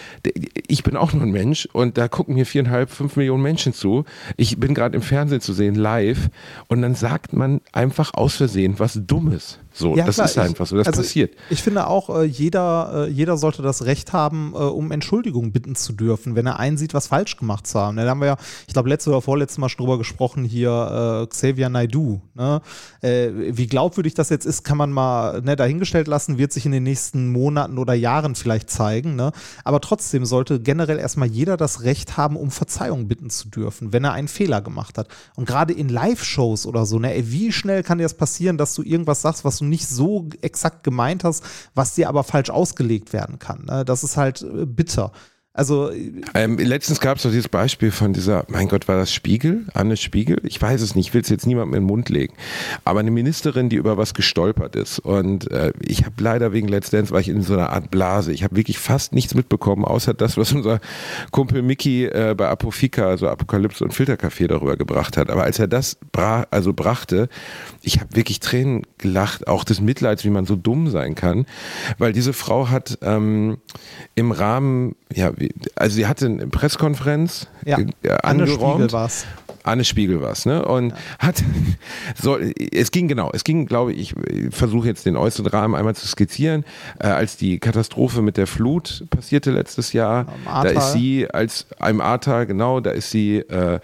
Ich bin auch nur ein Mensch und da gucken mir viereinhalb, fünf Millionen Menschen zu. Ich bin gerade im Fernsehen zu sehen, live. Und dann sagt man einfach aus Versehen was Dummes. So, Ja, das klar, ist einfach so, das also passiert. Ich finde auch, äh, jeder, äh, jeder sollte das Recht haben, äh, um Entschuldigung bitten zu dürfen, wenn er einsieht, was falsch gemacht zu haben. Da haben wir ja, ich glaube, letzte oder vorletzte Mal schon drüber gesprochen, hier äh, Xavier Naidoo. Ne? Äh, wie glaubwürdig das jetzt ist, kann man mal ne, dahingestellt lassen, wird sich in den nächsten Monaten oder Jahren vielleicht zeigen. Ne? Aber trotzdem sollte generell erstmal jeder das Recht haben, um Verzeihung bitten zu dürfen, wenn er einen Fehler gemacht hat. Und gerade in Live-Shows oder so, ne, ey, wie schnell kann dir das passieren, dass du irgendwas sagst, was du nicht so exakt gemeint hast, was dir aber falsch ausgelegt werden kann. Ne? Das ist halt äh, bitter. Also, Ähm, letztens gab es doch dieses Beispiel von dieser, mein Gott, war das Spiegel? Anne Spiegel? Ich weiß es nicht, ich will es jetzt niemandem in den Mund legen. Aber eine Ministerin, die über was gestolpert ist. Und äh, ich habe leider wegen Let's Dance, war ich in so einer Art Blase. Ich habe wirklich fast nichts mitbekommen, außer das, was unser Kumpel Mickey äh, bei Apofika, also Apokalypse und Filtercafé darüber gebracht hat. Aber als er das bra also brachte, ich habe wirklich Tränen gelacht, auch des Mitleids, wie man so dumm sein kann. Weil diese Frau hat ähm, im Rahmen, ja, wie, also sie hatte eine Pressekonferenz Ja, äh, Anne Spiegel angeräumt. war's. Anne Spiegel was, ne? Und hat so, es ging genau, es ging, glaube ich, ich versuche jetzt den äußeren Rahmen einmal zu skizzieren, äh, als die Katastrophe mit der Flut passierte letztes Jahr, da ist sie als einem Ahrtal, genau, da ist sie äh,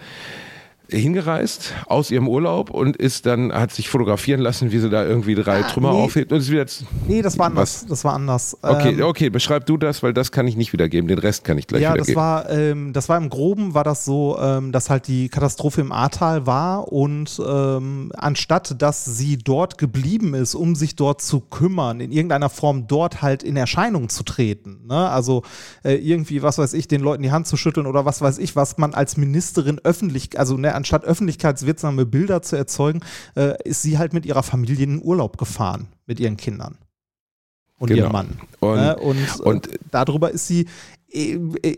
hingereist aus ihrem Urlaub und ist dann, hat sich fotografieren lassen, wie sie da irgendwie drei Ah, Trümmer nee. aufhebt und ist wieder Nee, das war anders. Was? Das war anders. Okay, Ähm, okay, beschreib du das, weil das kann ich nicht wiedergeben. Den Rest kann ich gleich ja, das wiedergeben. war, ähm, das war im Groben war das so, ähm, dass halt die Katastrophe im Ahrtal war und ähm, anstatt dass sie dort geblieben ist, um sich dort zu kümmern, in irgendeiner Form dort halt in Erscheinung zu treten, ne? also äh, irgendwie, was weiß ich, den Leuten die Hand zu schütteln oder was weiß ich, was man als Ministerin öffentlich, also ne, anstatt öffentlichkeitswirksame Bilder zu erzeugen, äh, ist sie halt mit ihrer Familie in den Urlaub gefahren, mit ihren Kindern und Genau. ihrem Mann. Und- ne? und, und- äh, darüber ist sie äh,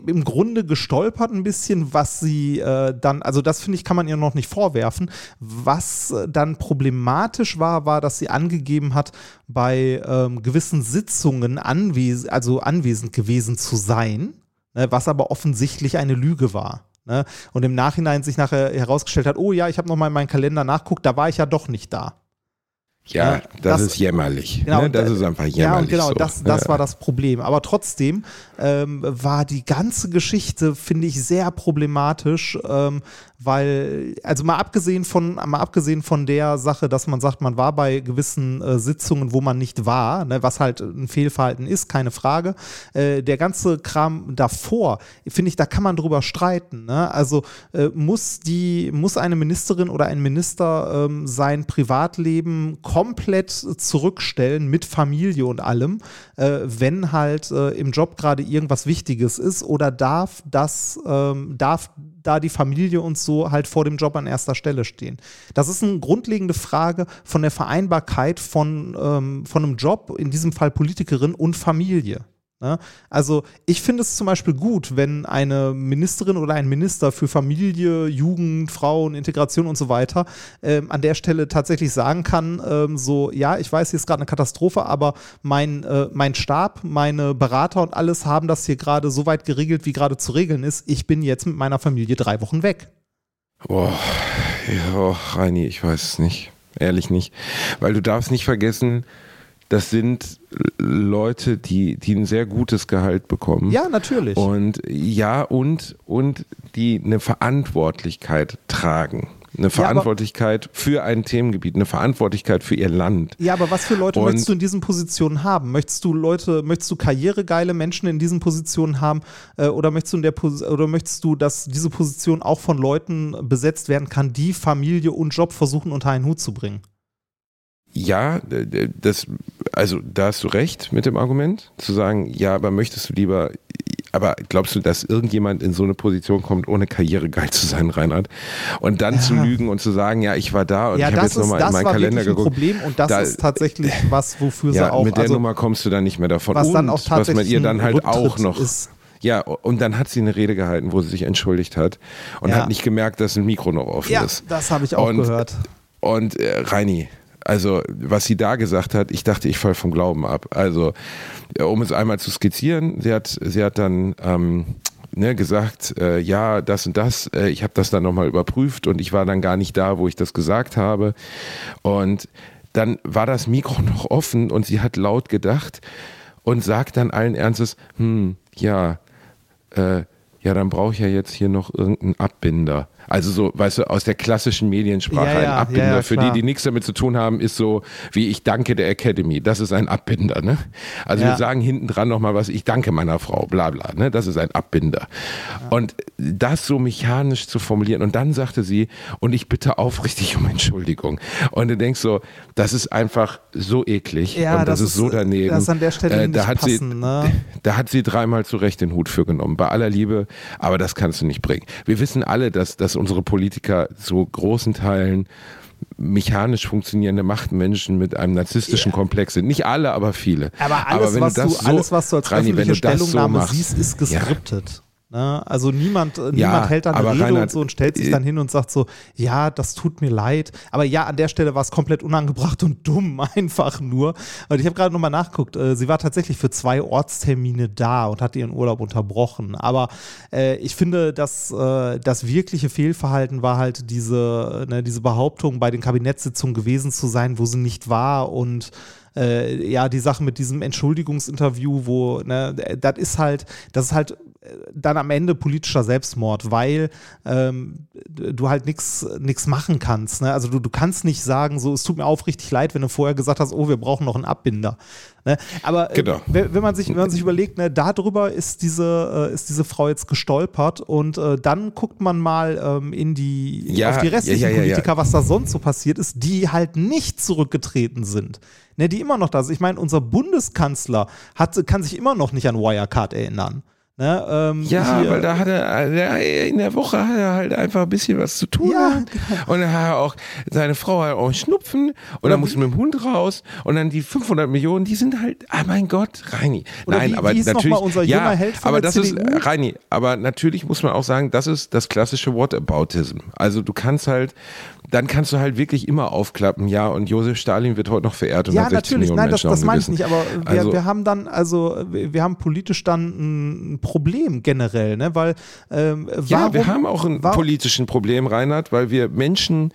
im Grunde gestolpert ein bisschen, was sie äh, dann, also das finde ich, kann man ihr noch nicht vorwerfen. Was äh, dann problematisch war, war, dass sie angegeben hat, bei ähm, gewissen Sitzungen anwes also anwesend gewesen zu sein, ne, was aber offensichtlich eine Lüge war. Ne? Und im Nachhinein sich nachher herausgestellt hat, oh ja, ich habe noch mal in meinen Kalender nachguckt, da war ich ja doch nicht da. Ja, Ja, das, das- ist jämmerlich. Genau, ne? Das ist einfach jämmerlich. Ja, und genau, so. das, das ja. war das Problem. Aber trotzdem ähm, war die ganze Geschichte, finde ich, sehr problematisch, ähm, weil, also mal abgesehen von, mal abgesehen von der Sache, dass man sagt, man war bei gewissen äh, Sitzungen, wo man nicht war, ne, was halt ein Fehlverhalten ist, keine Frage. Äh, der ganze Kram davor, finde ich, da kann man drüber streiten. Ne? Also äh, muss die, muss eine Ministerin oder ein Minister ähm, sein Privatleben komplett zurückstellen mit Familie und allem, äh, wenn halt äh, im Job gerade irgendwas Wichtiges ist oder darf das, ähm, darf da die Familie und so halt vor dem Job an erster Stelle stehen. Das ist eine grundlegende Frage von der Vereinbarkeit von, ähm, von einem Job, in diesem Fall Politikerin und Familie. Ne? Also ich finde es zum Beispiel gut, wenn eine Ministerin oder ein Minister für Familie, Jugend, Frauen, Integration und so weiter ähm, an der Stelle tatsächlich sagen kann, ähm, so, ja, ich weiß, hier ist gerade eine Katastrophe, aber mein, äh, mein Stab, meine Berater und alles haben das hier gerade so weit geregelt, wie gerade zu regeln ist. Ich bin jetzt mit meiner Familie drei Wochen weg. Boah, ja, oh, Reini, ich weiß es nicht. Ehrlich nicht. Weil du darfst nicht vergessen, das sind Leute, die, die ein sehr gutes Gehalt bekommen. Ja, natürlich. Und ja, und, und die eine Verantwortlichkeit tragen. Eine Verantwortlichkeit für ein Themengebiet, eine Verantwortlichkeit für ihr Land. Ja, aber was für Leute Und- möchtest du in diesen Positionen haben? Möchtest du Leute, möchtest du karrieregeile Menschen in diesen Positionen haben äh, oder möchtest du in der Pos oder möchtest du, dass diese Position auch von Leuten besetzt werden kann, die Familie und Job versuchen unter einen Hut zu bringen? Ja, das, also da hast du recht mit dem Argument, zu sagen, ja, aber möchtest du lieber, aber glaubst du, dass irgendjemand in so eine Position kommt, ohne karrieregeil zu sein, Reinhard? Und dann zu lügen und zu sagen, ja, ich war da und ja, ich habe das, jetzt ist, nochmal in das meinen Kalender wirklich ein geguckt. Problem und das Da- ist tatsächlich was, wofür ja, sie auch, mit der also, Nummer kommst du dann nicht mehr davon. was und dann auch was man tatsächlich ihr dann ein halt auch Rücktritt noch. ist. Ja, und dann hat sie eine Rede gehalten, wo sie sich entschuldigt hat und Ja. hat nicht gemerkt, dass ein Mikro noch offen Ja, ist. das habe ich auch Und- gehört. Und äh, Reini, also was sie da gesagt hat, ich dachte, ich falle vom Glauben ab. Also, äh, um es einmal zu skizzieren, sie hat, sie hat dann ähm, ne, gesagt, äh, ja, das und das, äh, ich habe das dann nochmal überprüft und ich war dann gar nicht da, wo ich das gesagt habe. Und dann war das Mikro noch offen und sie hat laut gedacht und sagt dann allen Ernstes, hm, ja, äh, ja, dann brauche ich ja jetzt hier noch irgendeinen Abbinder. Also so, weißt du, aus der klassischen Mediensprache Ja, ja, ein Abbinder. ja, Für die, die nichts damit zu tun haben, ist so, wie ich danke der Academy. Das ist ein Abbinder, ne? Also wir sagen hinten dran nochmal was, ich danke meiner Frau, bla bla, ne? Das ist ein Abbinder. Und das so mechanisch zu formulieren. Und dann sagte sie, und ich bitte aufrichtig um Entschuldigung. Und du denkst so, das ist einfach so eklig. Ja, und das, das ist so äh, daneben. das an der Stelle da nicht hat sie, passend, ne? da hat sie dreimal zu Recht den Hut für genommen, bei aller Liebe, aber das kannst du nicht bringen. Wir wissen alle, dass, dass unsere Politiker zu großen Teilen mechanisch funktionierende Machtmenschen mit einem narzisstischen Komplex sind. Nicht alle, aber viele. Aber alles, wenn was, du so, alles, was du als wenn öffentliche das so Stellungnahme machst, siehst, ist ja, geskriptet. Ne? Also niemand, äh, niemand hält dann eine Rede Reinhard, und so und stellt sich äh, dann hin und sagt so, ja, das tut mir leid. Aber ja, an der Stelle war es komplett unangebracht und dumm, einfach nur. Und ich habe gerade nochmal nachgeguckt, äh, sie war tatsächlich für zwei Ortstermine da und hat ihren Urlaub unterbrochen. Aber äh, ich finde, dass äh, das wirkliche Fehlverhalten war halt diese, ne, diese Behauptung, bei den Kabinettssitzungen gewesen zu sein, wo sie nicht war und äh, ja, die Sache mit diesem Entschuldigungsinterview, wo, ne, das ist halt, das ist halt dann am Ende politischer Selbstmord, weil ähm, du halt nichts machen kannst. Ne? Also du, du kannst nicht sagen, so es tut mir aufrichtig leid, wenn du vorher gesagt hast, oh, wir brauchen noch einen Abbinder. Ne? Aber äh, Genau. wenn, wenn man sich, wenn man sich überlegt, ne, darüber ist diese, äh, ist diese Frau jetzt gestolpert und äh, dann guckt man mal ähm, in die, Ja, auf die restlichen ja, ja, ja, ja. Politiker, was da sonst so passiert ist, die halt nicht zurückgetreten sind. Ne, die immer noch da sind. Ich meine, unser Bundeskanzler hat, kann sich immer noch nicht an Wirecard erinnern. Ne, ähm, Ja, hier- weil da hat er, in der Woche hat er halt einfach ein bisschen was zu tun. Ja, Und dann hat er auch, seine Frau hat auch einen Schnupfen und dann muss mit dem Hund raus und dann die 500 Millionen, die sind halt, ah mein Gott, Reini. Oder Nein, wie- aber wie natürlich, ja, junger Held von aber der das CDU? ist, Reini, aber natürlich muss man auch sagen, das ist das klassische Whataboutism. Also du kannst halt, dann kannst du halt wirklich immer aufklappen, ja, und Josef Stalin wird heute noch verehrt und Ja, hat 60 natürlich, Millionen nein, das, Menschen das meine ich nicht, aber wir, Also- wir haben dann, also wir haben politisch dann ein Problem generell, ne? Weil ähm, warum, Ja, wir haben auch ein politischen Problem, Reinhard, weil wir Menschen,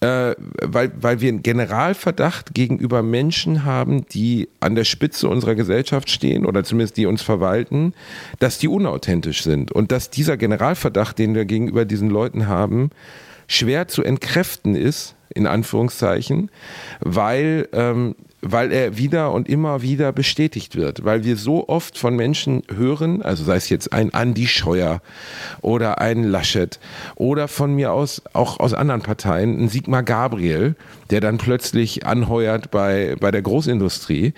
äh, weil, weil wir einen Generalverdacht gegenüber Menschen haben, die an der Spitze unserer Gesellschaft stehen oder zumindest die uns verwalten, dass die unauthentisch sind. Und dass dieser Generalverdacht, den wir gegenüber diesen Leuten haben, schwer zu entkräften ist, in Anführungszeichen, weil, ähm, weil er wieder und immer wieder bestätigt wird. Weil wir so oft von Menschen hören, also sei es jetzt ein Andi Scheuer oder ein Laschet oder von mir aus auch aus anderen Parteien, ein Sigmar Gabriel, der dann plötzlich anheuert bei, bei der Großindustrie.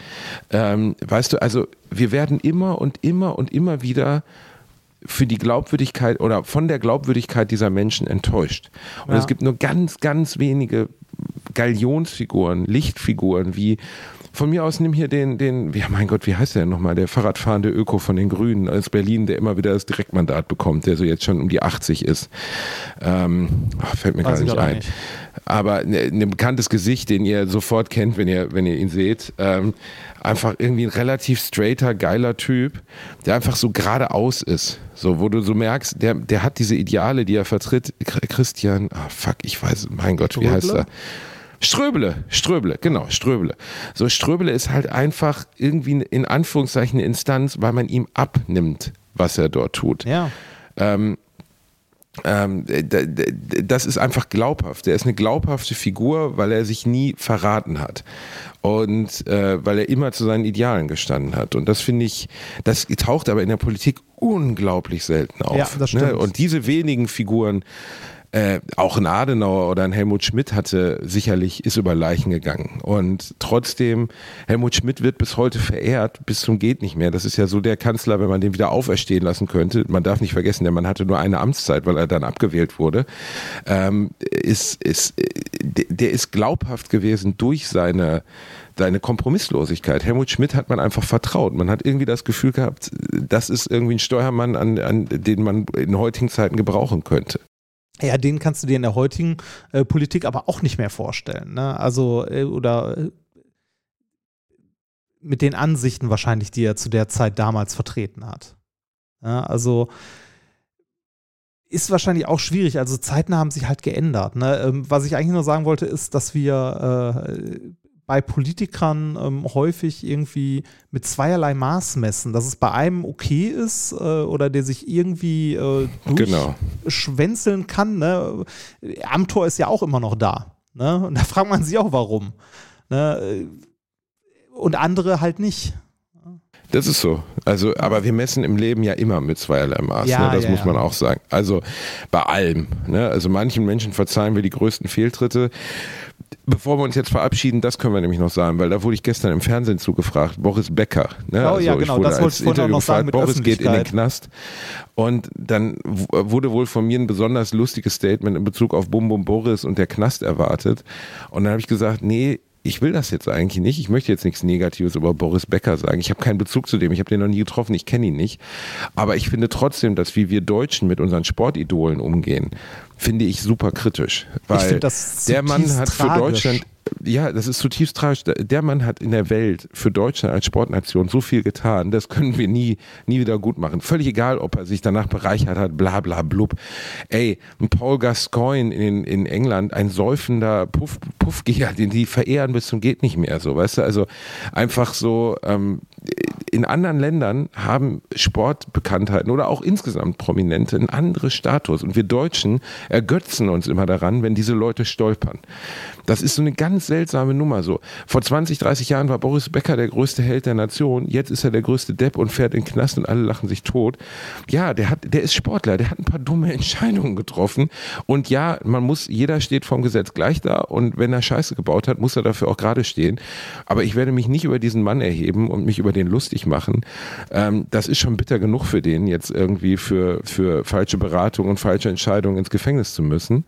Ähm, weißt du, also wir werden immer und immer und immer wieder für die Glaubwürdigkeit oder von der Glaubwürdigkeit dieser Menschen enttäuscht. Und Ja. es gibt nur ganz, ganz wenige Galionsfiguren, Lichtfiguren, wie von mir aus nimm hier den, den, ja mein Gott, wie heißt der nochmal, der Fahrradfahrende Öko von den Grünen aus Berlin, der immer wieder das Direktmandat bekommt, der so jetzt schon um die 80 ist. Ähm, ach, fällt mir Weiß gar ich nicht ein. nicht. Aber ein ne bekanntes Gesicht, den ihr sofort kennt, wenn ihr, wenn ihr ihn seht. Ähm, einfach irgendwie ein relativ straighter, geiler Typ, der einfach so geradeaus ist. So, wo du so merkst, der, der hat diese Ideale, die er vertritt. Ch- Christian, ah fuck, ich weiß, mein Gott, wie heißt er? Ströbele, Ströbele, genau, Ströbele. So, Ströbele ist halt einfach irgendwie in Anführungszeichen eine Instanz, weil man ihm abnimmt, was er dort tut. Ja. Ähm, ähm, d- das ist einfach glaubhaft. Er ist eine glaubhafte Figur, weil er sich nie verraten hat und äh, weil er immer zu seinen Idealen gestanden hat. Und das finde ich, das taucht aber in der Politik unglaublich selten auf. Ja, das stimmt. Ne? Und diese wenigen Figuren, äh, auch ein Adenauer oder ein Helmut Schmidt hatte sicherlich, ist über Leichen gegangen. Und trotzdem, Helmut Schmidt wird bis heute verehrt, bis zum geht nicht mehr. Das ist ja so der Kanzler, wenn man den wieder auferstehen lassen könnte. Man darf nicht vergessen, der Mann hatte nur eine Amtszeit, weil er dann abgewählt wurde. Ähm, ist, ist, der, der ist glaubhaft gewesen durch seine seine Kompromisslosigkeit. Helmut Schmidt hat man einfach vertraut. Man hat irgendwie das Gefühl gehabt, das ist irgendwie ein Steuermann, an, an den man in heutigen Zeiten gebrauchen könnte. Ja, den kannst du dir in der heutigen äh, Politik aber auch nicht mehr vorstellen. Ne? Also, äh, oder äh, mit den Ansichten wahrscheinlich, die er zu der Zeit damals vertreten hat. Ja, also ist wahrscheinlich auch schwierig. Also Zeiten haben sich halt geändert. Ne? Ähm, was ich eigentlich nur sagen wollte, ist, dass wir äh, bei Politikern ähm, häufig irgendwie mit zweierlei Maß messen, dass es bei einem okay ist äh, oder der sich irgendwie äh, Genau. durchschwänzeln kann. Ne? Amtor ist ja auch immer noch da. Ne? Und da fragt man sich auch, warum. Ne? Und andere halt nicht. Das ist so. Also, aber wir messen im Leben ja immer mit zweierlei Maß. Ja, ne? Das ja, muss ja. man auch sagen. Also bei allem. Ne? Also manchen Menschen verzeihen wir die größten Fehltritte. Bevor wir uns jetzt verabschieden, das können wir nämlich noch sagen, weil da wurde ich gestern im Fernsehen zugefragt, Boris Becker. Ne? Oh ja, ich genau, wurde das wollte ich vorhin noch sagen gefragt, mit Boris geht in den. Knast. Und dann wurde wohl von mir ein besonders lustiges Statement in Bezug auf Bum Bum Boris und der Knast erwartet. Und dann habe ich gesagt, nee, ich will das jetzt eigentlich nicht. Ich möchte jetzt nichts Negatives über Boris Becker sagen. Ich habe keinen Bezug zu dem. Ich habe den noch nie getroffen. Ich kenne ihn nicht. Aber ich finde trotzdem, dass wie wir Deutschen mit unseren Sportidolen umgehen, finde ich super kritisch. Weil das der Mann hat für tragisch. Deutschland ja, das ist zutiefst tragisch. Der Mann hat in der Welt für Deutschland als Sportnation so viel getan, das können wir nie, nie wieder gut machen. Völlig egal, ob er sich danach bereichert hat, bla bla blub. Ey, ein Paul Gascoigne in, in England, ein säufender Puff, Puffgeher, den die verehren bis zum geht nicht mehr, so, weißt du? Also einfach so, ähm, in anderen Ländern haben Sportbekanntheiten oder auch insgesamt Prominente einen anderen Status. Und wir Deutschen ergötzen uns immer daran, wenn diese Leute stolpern. Das ist so eine ganz seltsame Nummer so. Vor 20, 30 Jahren war Boris Becker der größte Held der Nation. Jetzt ist er der größte Depp und fährt in den Knast und alle lachen sich tot. Ja, der hat, der ist Sportler, der hat ein paar dumme Entscheidungen getroffen. Und ja, man muss, jeder steht vom Gesetz gleich da. Und wenn er Scheiße gebaut hat, muss er dafür auch gerade stehen. Aber ich werde mich nicht über diesen Mann erheben und mich über den lustig machen. Ähm, das ist schon bitter genug für den, jetzt irgendwie für, für falsche Beratung und falsche Entscheidungen ins Gefängnis zu müssen.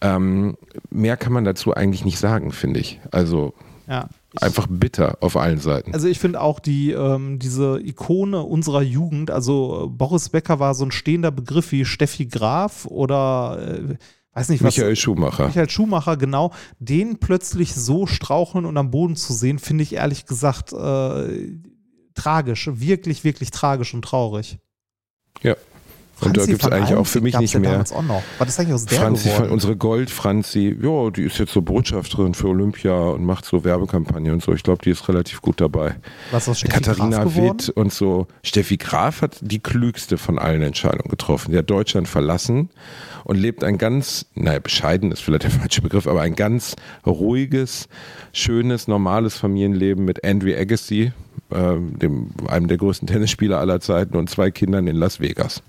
Ähm, mehr kann man dazu eigentlich nicht sagen, finde ich. Also Ja. einfach bitter auf allen Seiten. Also ich finde auch die, ähm, diese Ikone unserer Jugend, also Boris Becker war so ein stehender Begriff wie Steffi Graf oder äh, weiß nicht was. Michael Schumacher. Michael Schumacher, genau, den plötzlich so straucheln und am Boden zu sehen, finde ich ehrlich gesagt äh, tragisch. Wirklich, wirklich tragisch und traurig. Ja. Und da Franzi gibt es eigentlich auch für mich nicht ja mehr. damals Auch noch. Was ist eigentlich aus der Franzi, geworden? unsere Gold-Franzi, ja, die ist jetzt so Botschafterin für Olympia und macht so Werbekampagne und so. Ich glaube, die ist relativ gut dabei. Was aus Steffi Katharina Graf geworden? Witt und so. Steffi Graf hat die klügste von allen Entscheidungen getroffen. Die hat Deutschland verlassen und lebt ein ganz, naja, bescheiden ist vielleicht der falsche Begriff, aber ein ganz ruhiges, schönes, normales Familienleben mit Andrew Agassi, ähm, dem, einem der größten Tennisspieler aller Zeiten und zwei Kindern in Las Vegas.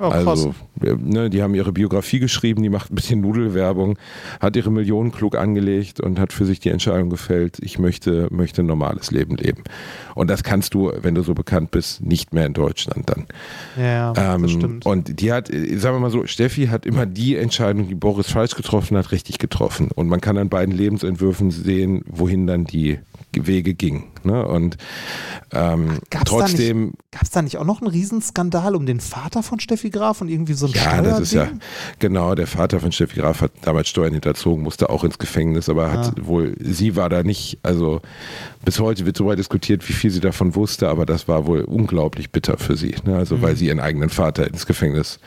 Oh. Also, ne, die haben ihre Biografie geschrieben, die macht ein bisschen Nudelwerbung, hat ihre Millionen klug angelegt und hat für sich die Entscheidung gefällt, ich möchte, möchte ein normales Leben leben. Und das kannst du, wenn du so bekannt bist, nicht mehr in Deutschland dann. ja, das Ähm, stimmt. Und die hat, äh, sagen wir mal so, Steffi hat immer die Entscheidung, die Boris falsch getroffen hat, richtig getroffen. Und man kann an beiden Lebensentwürfen sehen, wohin dann die Wege gingen. Ne? Und ähm, Gab's trotzdem, Gab es da nicht auch noch einen Riesenskandal um den Vater von Steffi Graf und irgendwie so ein Ja, das ist ja genau. Der Vater von Steffi Graf hat damals Steuern hinterzogen, musste auch ins Gefängnis, aber hat wohl, sie war da nicht, also bis heute wird so weit diskutiert, wie viel sie davon wusste, aber das war wohl unglaublich bitter für sie. Ne? Also weil sie ihren eigenen Vater ins Gefängnis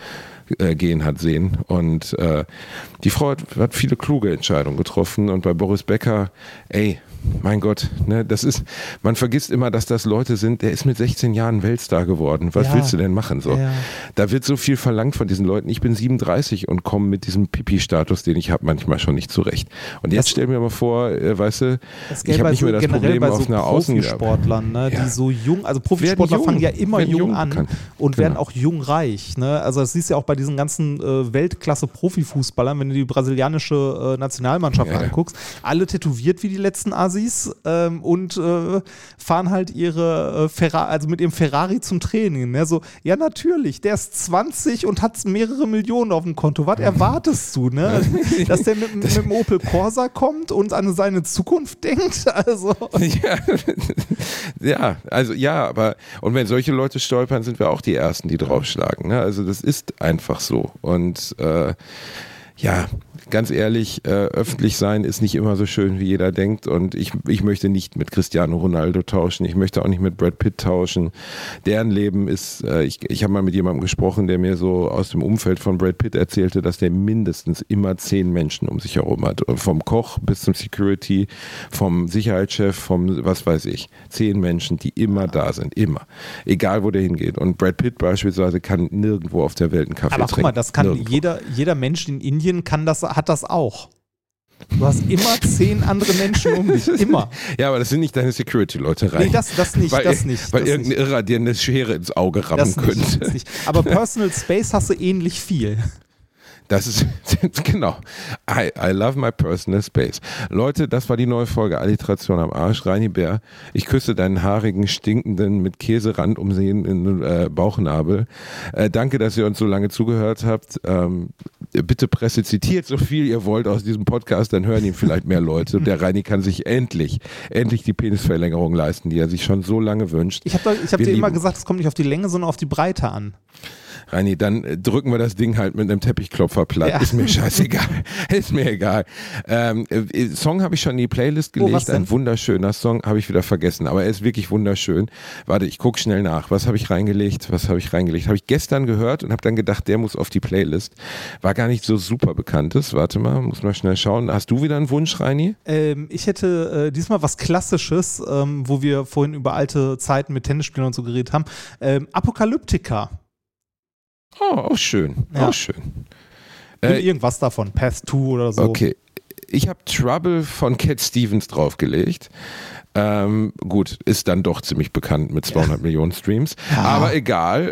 äh, gehen hat sehen. Und äh, die Frau hat, hat viele kluge Entscheidungen getroffen und bei Boris Becker, ey, mein Gott, ne, das ist, man vergisst immer, dass das Leute sind, der ist mit 16 Jahren Weltstar geworden. Was Ja. willst du denn machen so? Ja. Da wird so viel verlangt von diesen Leuten. Ich bin 37 und komme mit diesem Pipi-Status, den ich habe, manchmal schon nicht zurecht. Und jetzt stell mir mal vor, äh, weißt du, Das ich habe nicht so mehr das Problem bei auf so einer Außen. Profisportlern, ne, Ja. die so jung, also Profisportler jung, fangen ja immer jung, jung an bekannt. und Genau. werden auch jung reich. Ne? Also das siehst du ja auch bei diesen ganzen äh, Weltklasse-Profifußballern, wenn du die brasilianische äh, Nationalmannschaft anguckst, alle tätowiert wie die letzten Assis ähm, und äh, fahren halt ihre äh, Ferrari, also mit ihrem Ferrari zum Training. Ne? So, ja natürlich, der ist 20 und hat mehrere Millionen auf dem Konto. Was erwartest du, ne? Dass der mit, mit dem Opel Corsa kommt und an seine Zukunft denkt? Also. Ja, ja, also ja, aber und wenn solche Leute stolpern, sind wir auch die Ersten, die draufschlagen. Ne? Also das ist einfach so. Und äh, ja, ganz ehrlich, äh, öffentlich sein ist nicht immer so schön, wie jeder denkt. Und ich, ich möchte nicht mit Cristiano Ronaldo tauschen. Ich möchte auch nicht mit Brad Pitt tauschen. Deren Leben ist, äh, ich, ich habe mal mit jemandem gesprochen, der mir so aus dem Umfeld von Brad Pitt erzählte, dass der mindestens immer zehn Menschen um sich herum hat. Vom Koch bis zum Security, vom Sicherheitschef, vom was weiß ich. Zehn Menschen, die immer da sind. Immer. Egal, wo der hingeht. Und Brad Pitt beispielsweise kann nirgendwo auf der Welt einen Kaffee Aber trinken. guck mal, das kann Nirgendwo. jeder, jeder Mensch in Indien kann das, hat das auch. Du hast immer zehn andere Menschen um dich. Immer. Ja, aber das sind nicht deine Security-Leute rein. Nee, das, das nicht, weil, das nicht. Weil das irgendein nicht. Irrer dir eine Schere ins Auge rammen Das nicht, könnte. das nicht. Aber Personal Space hast du ähnlich viel. Das ist, genau. I, I love my personal space. Leute, das war die neue Folge Alliteration am Arsch. Reini Bär, ich küsse deinen haarigen, stinkenden, mit Käserand umsehenden äh, Bauchnabel. Äh, danke, dass ihr uns so lange zugehört habt. Ähm, bitte Presse zitiert so viel ihr wollt aus diesem Podcast, dann hören ihn vielleicht mehr Leute. Und der Reini kann sich endlich, endlich die Penisverlängerung leisten, die er sich schon so lange wünscht. Ich habe hab dir immer lieben- gesagt, es kommt nicht auf die Länge, sondern auf die Breite an. Reini, dann äh, drücken wir das Ding halt mit einem Teppichklopfer platt. Ja. Ist mir scheißegal. Ist mir egal. Ähm, äh, Song habe ich schon in die Playlist Oh, gelegt. denn? Ein wunderschöner Song, habe ich wieder vergessen. Aber er ist wirklich wunderschön. Warte, ich gucke schnell nach. Was habe ich reingelegt? Was habe ich reingelegt? Habe ich gestern gehört und habe dann gedacht, der muss auf die Playlist. War gar nicht so super bekanntes. Warte mal, muss mal schnell schauen. Hast du wieder einen Wunsch, Reini? Ähm, ich hätte äh, diesmal was Klassisches, ähm, wo wir vorhin über alte Zeiten mit Tennisspielen und so geredet haben. Ähm, Apokalyptika. Oh, auch schön. Ja. Auch schön. Äh, irgendwas davon. Path 2 oder so. Okay. Ich habe Trouble von Cat Stevens draufgelegt. Ähm, gut, ist dann doch ziemlich bekannt mit 200 Millionen Streams. Aber egal.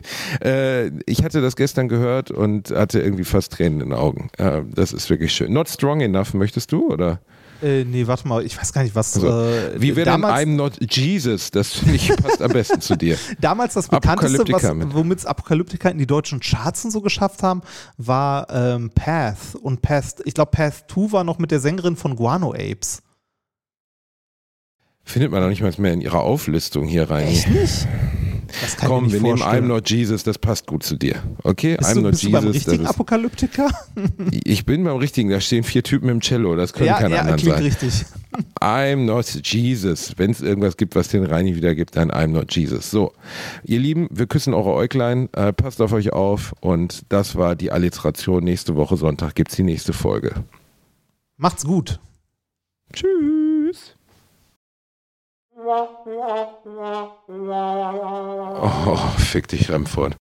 äh, ich hatte das gestern gehört und hatte irgendwie fast Tränen in den Augen. Äh, das ist wirklich schön. Not Strong Enough, möchtest du? Oder? Äh, nee, warte mal, ich weiß gar nicht, was. Also, äh, Wie wäre denn I'm Not Jesus? Das finde ich passt am besten zu dir. damals das bekannteste, womit es Apokalyptika in die deutschen Charts und so geschafft haben, war ähm, Path. Und Path, ich glaube, Path 2 war noch mit der Sängerin von Guano Apes. Findet man noch nicht mal mehr in ihrer Auflistung hier rein. nicht? Komm, wir nehmen I'm. Not Jesus, das passt gut zu dir. Okay? Bist I'm du, Not bist du beim Jesus. richtigen Apokalyptika? ich bin beim richtigen, da stehen vier Typen im Cello, das können Ja, keine ja, anderen klingt sein. richtig. I'm not Jesus. Wenn es irgendwas gibt, was den Reini wieder gibt, dann I'm not Jesus. So, ihr Lieben, wir küssen eure Äuglein, äh, passt auf euch auf und das war die Alliteration. Nächste Woche Sonntag gibt's die nächste Folge. Macht's gut. Tschüss. Oh, fick dich, Remford.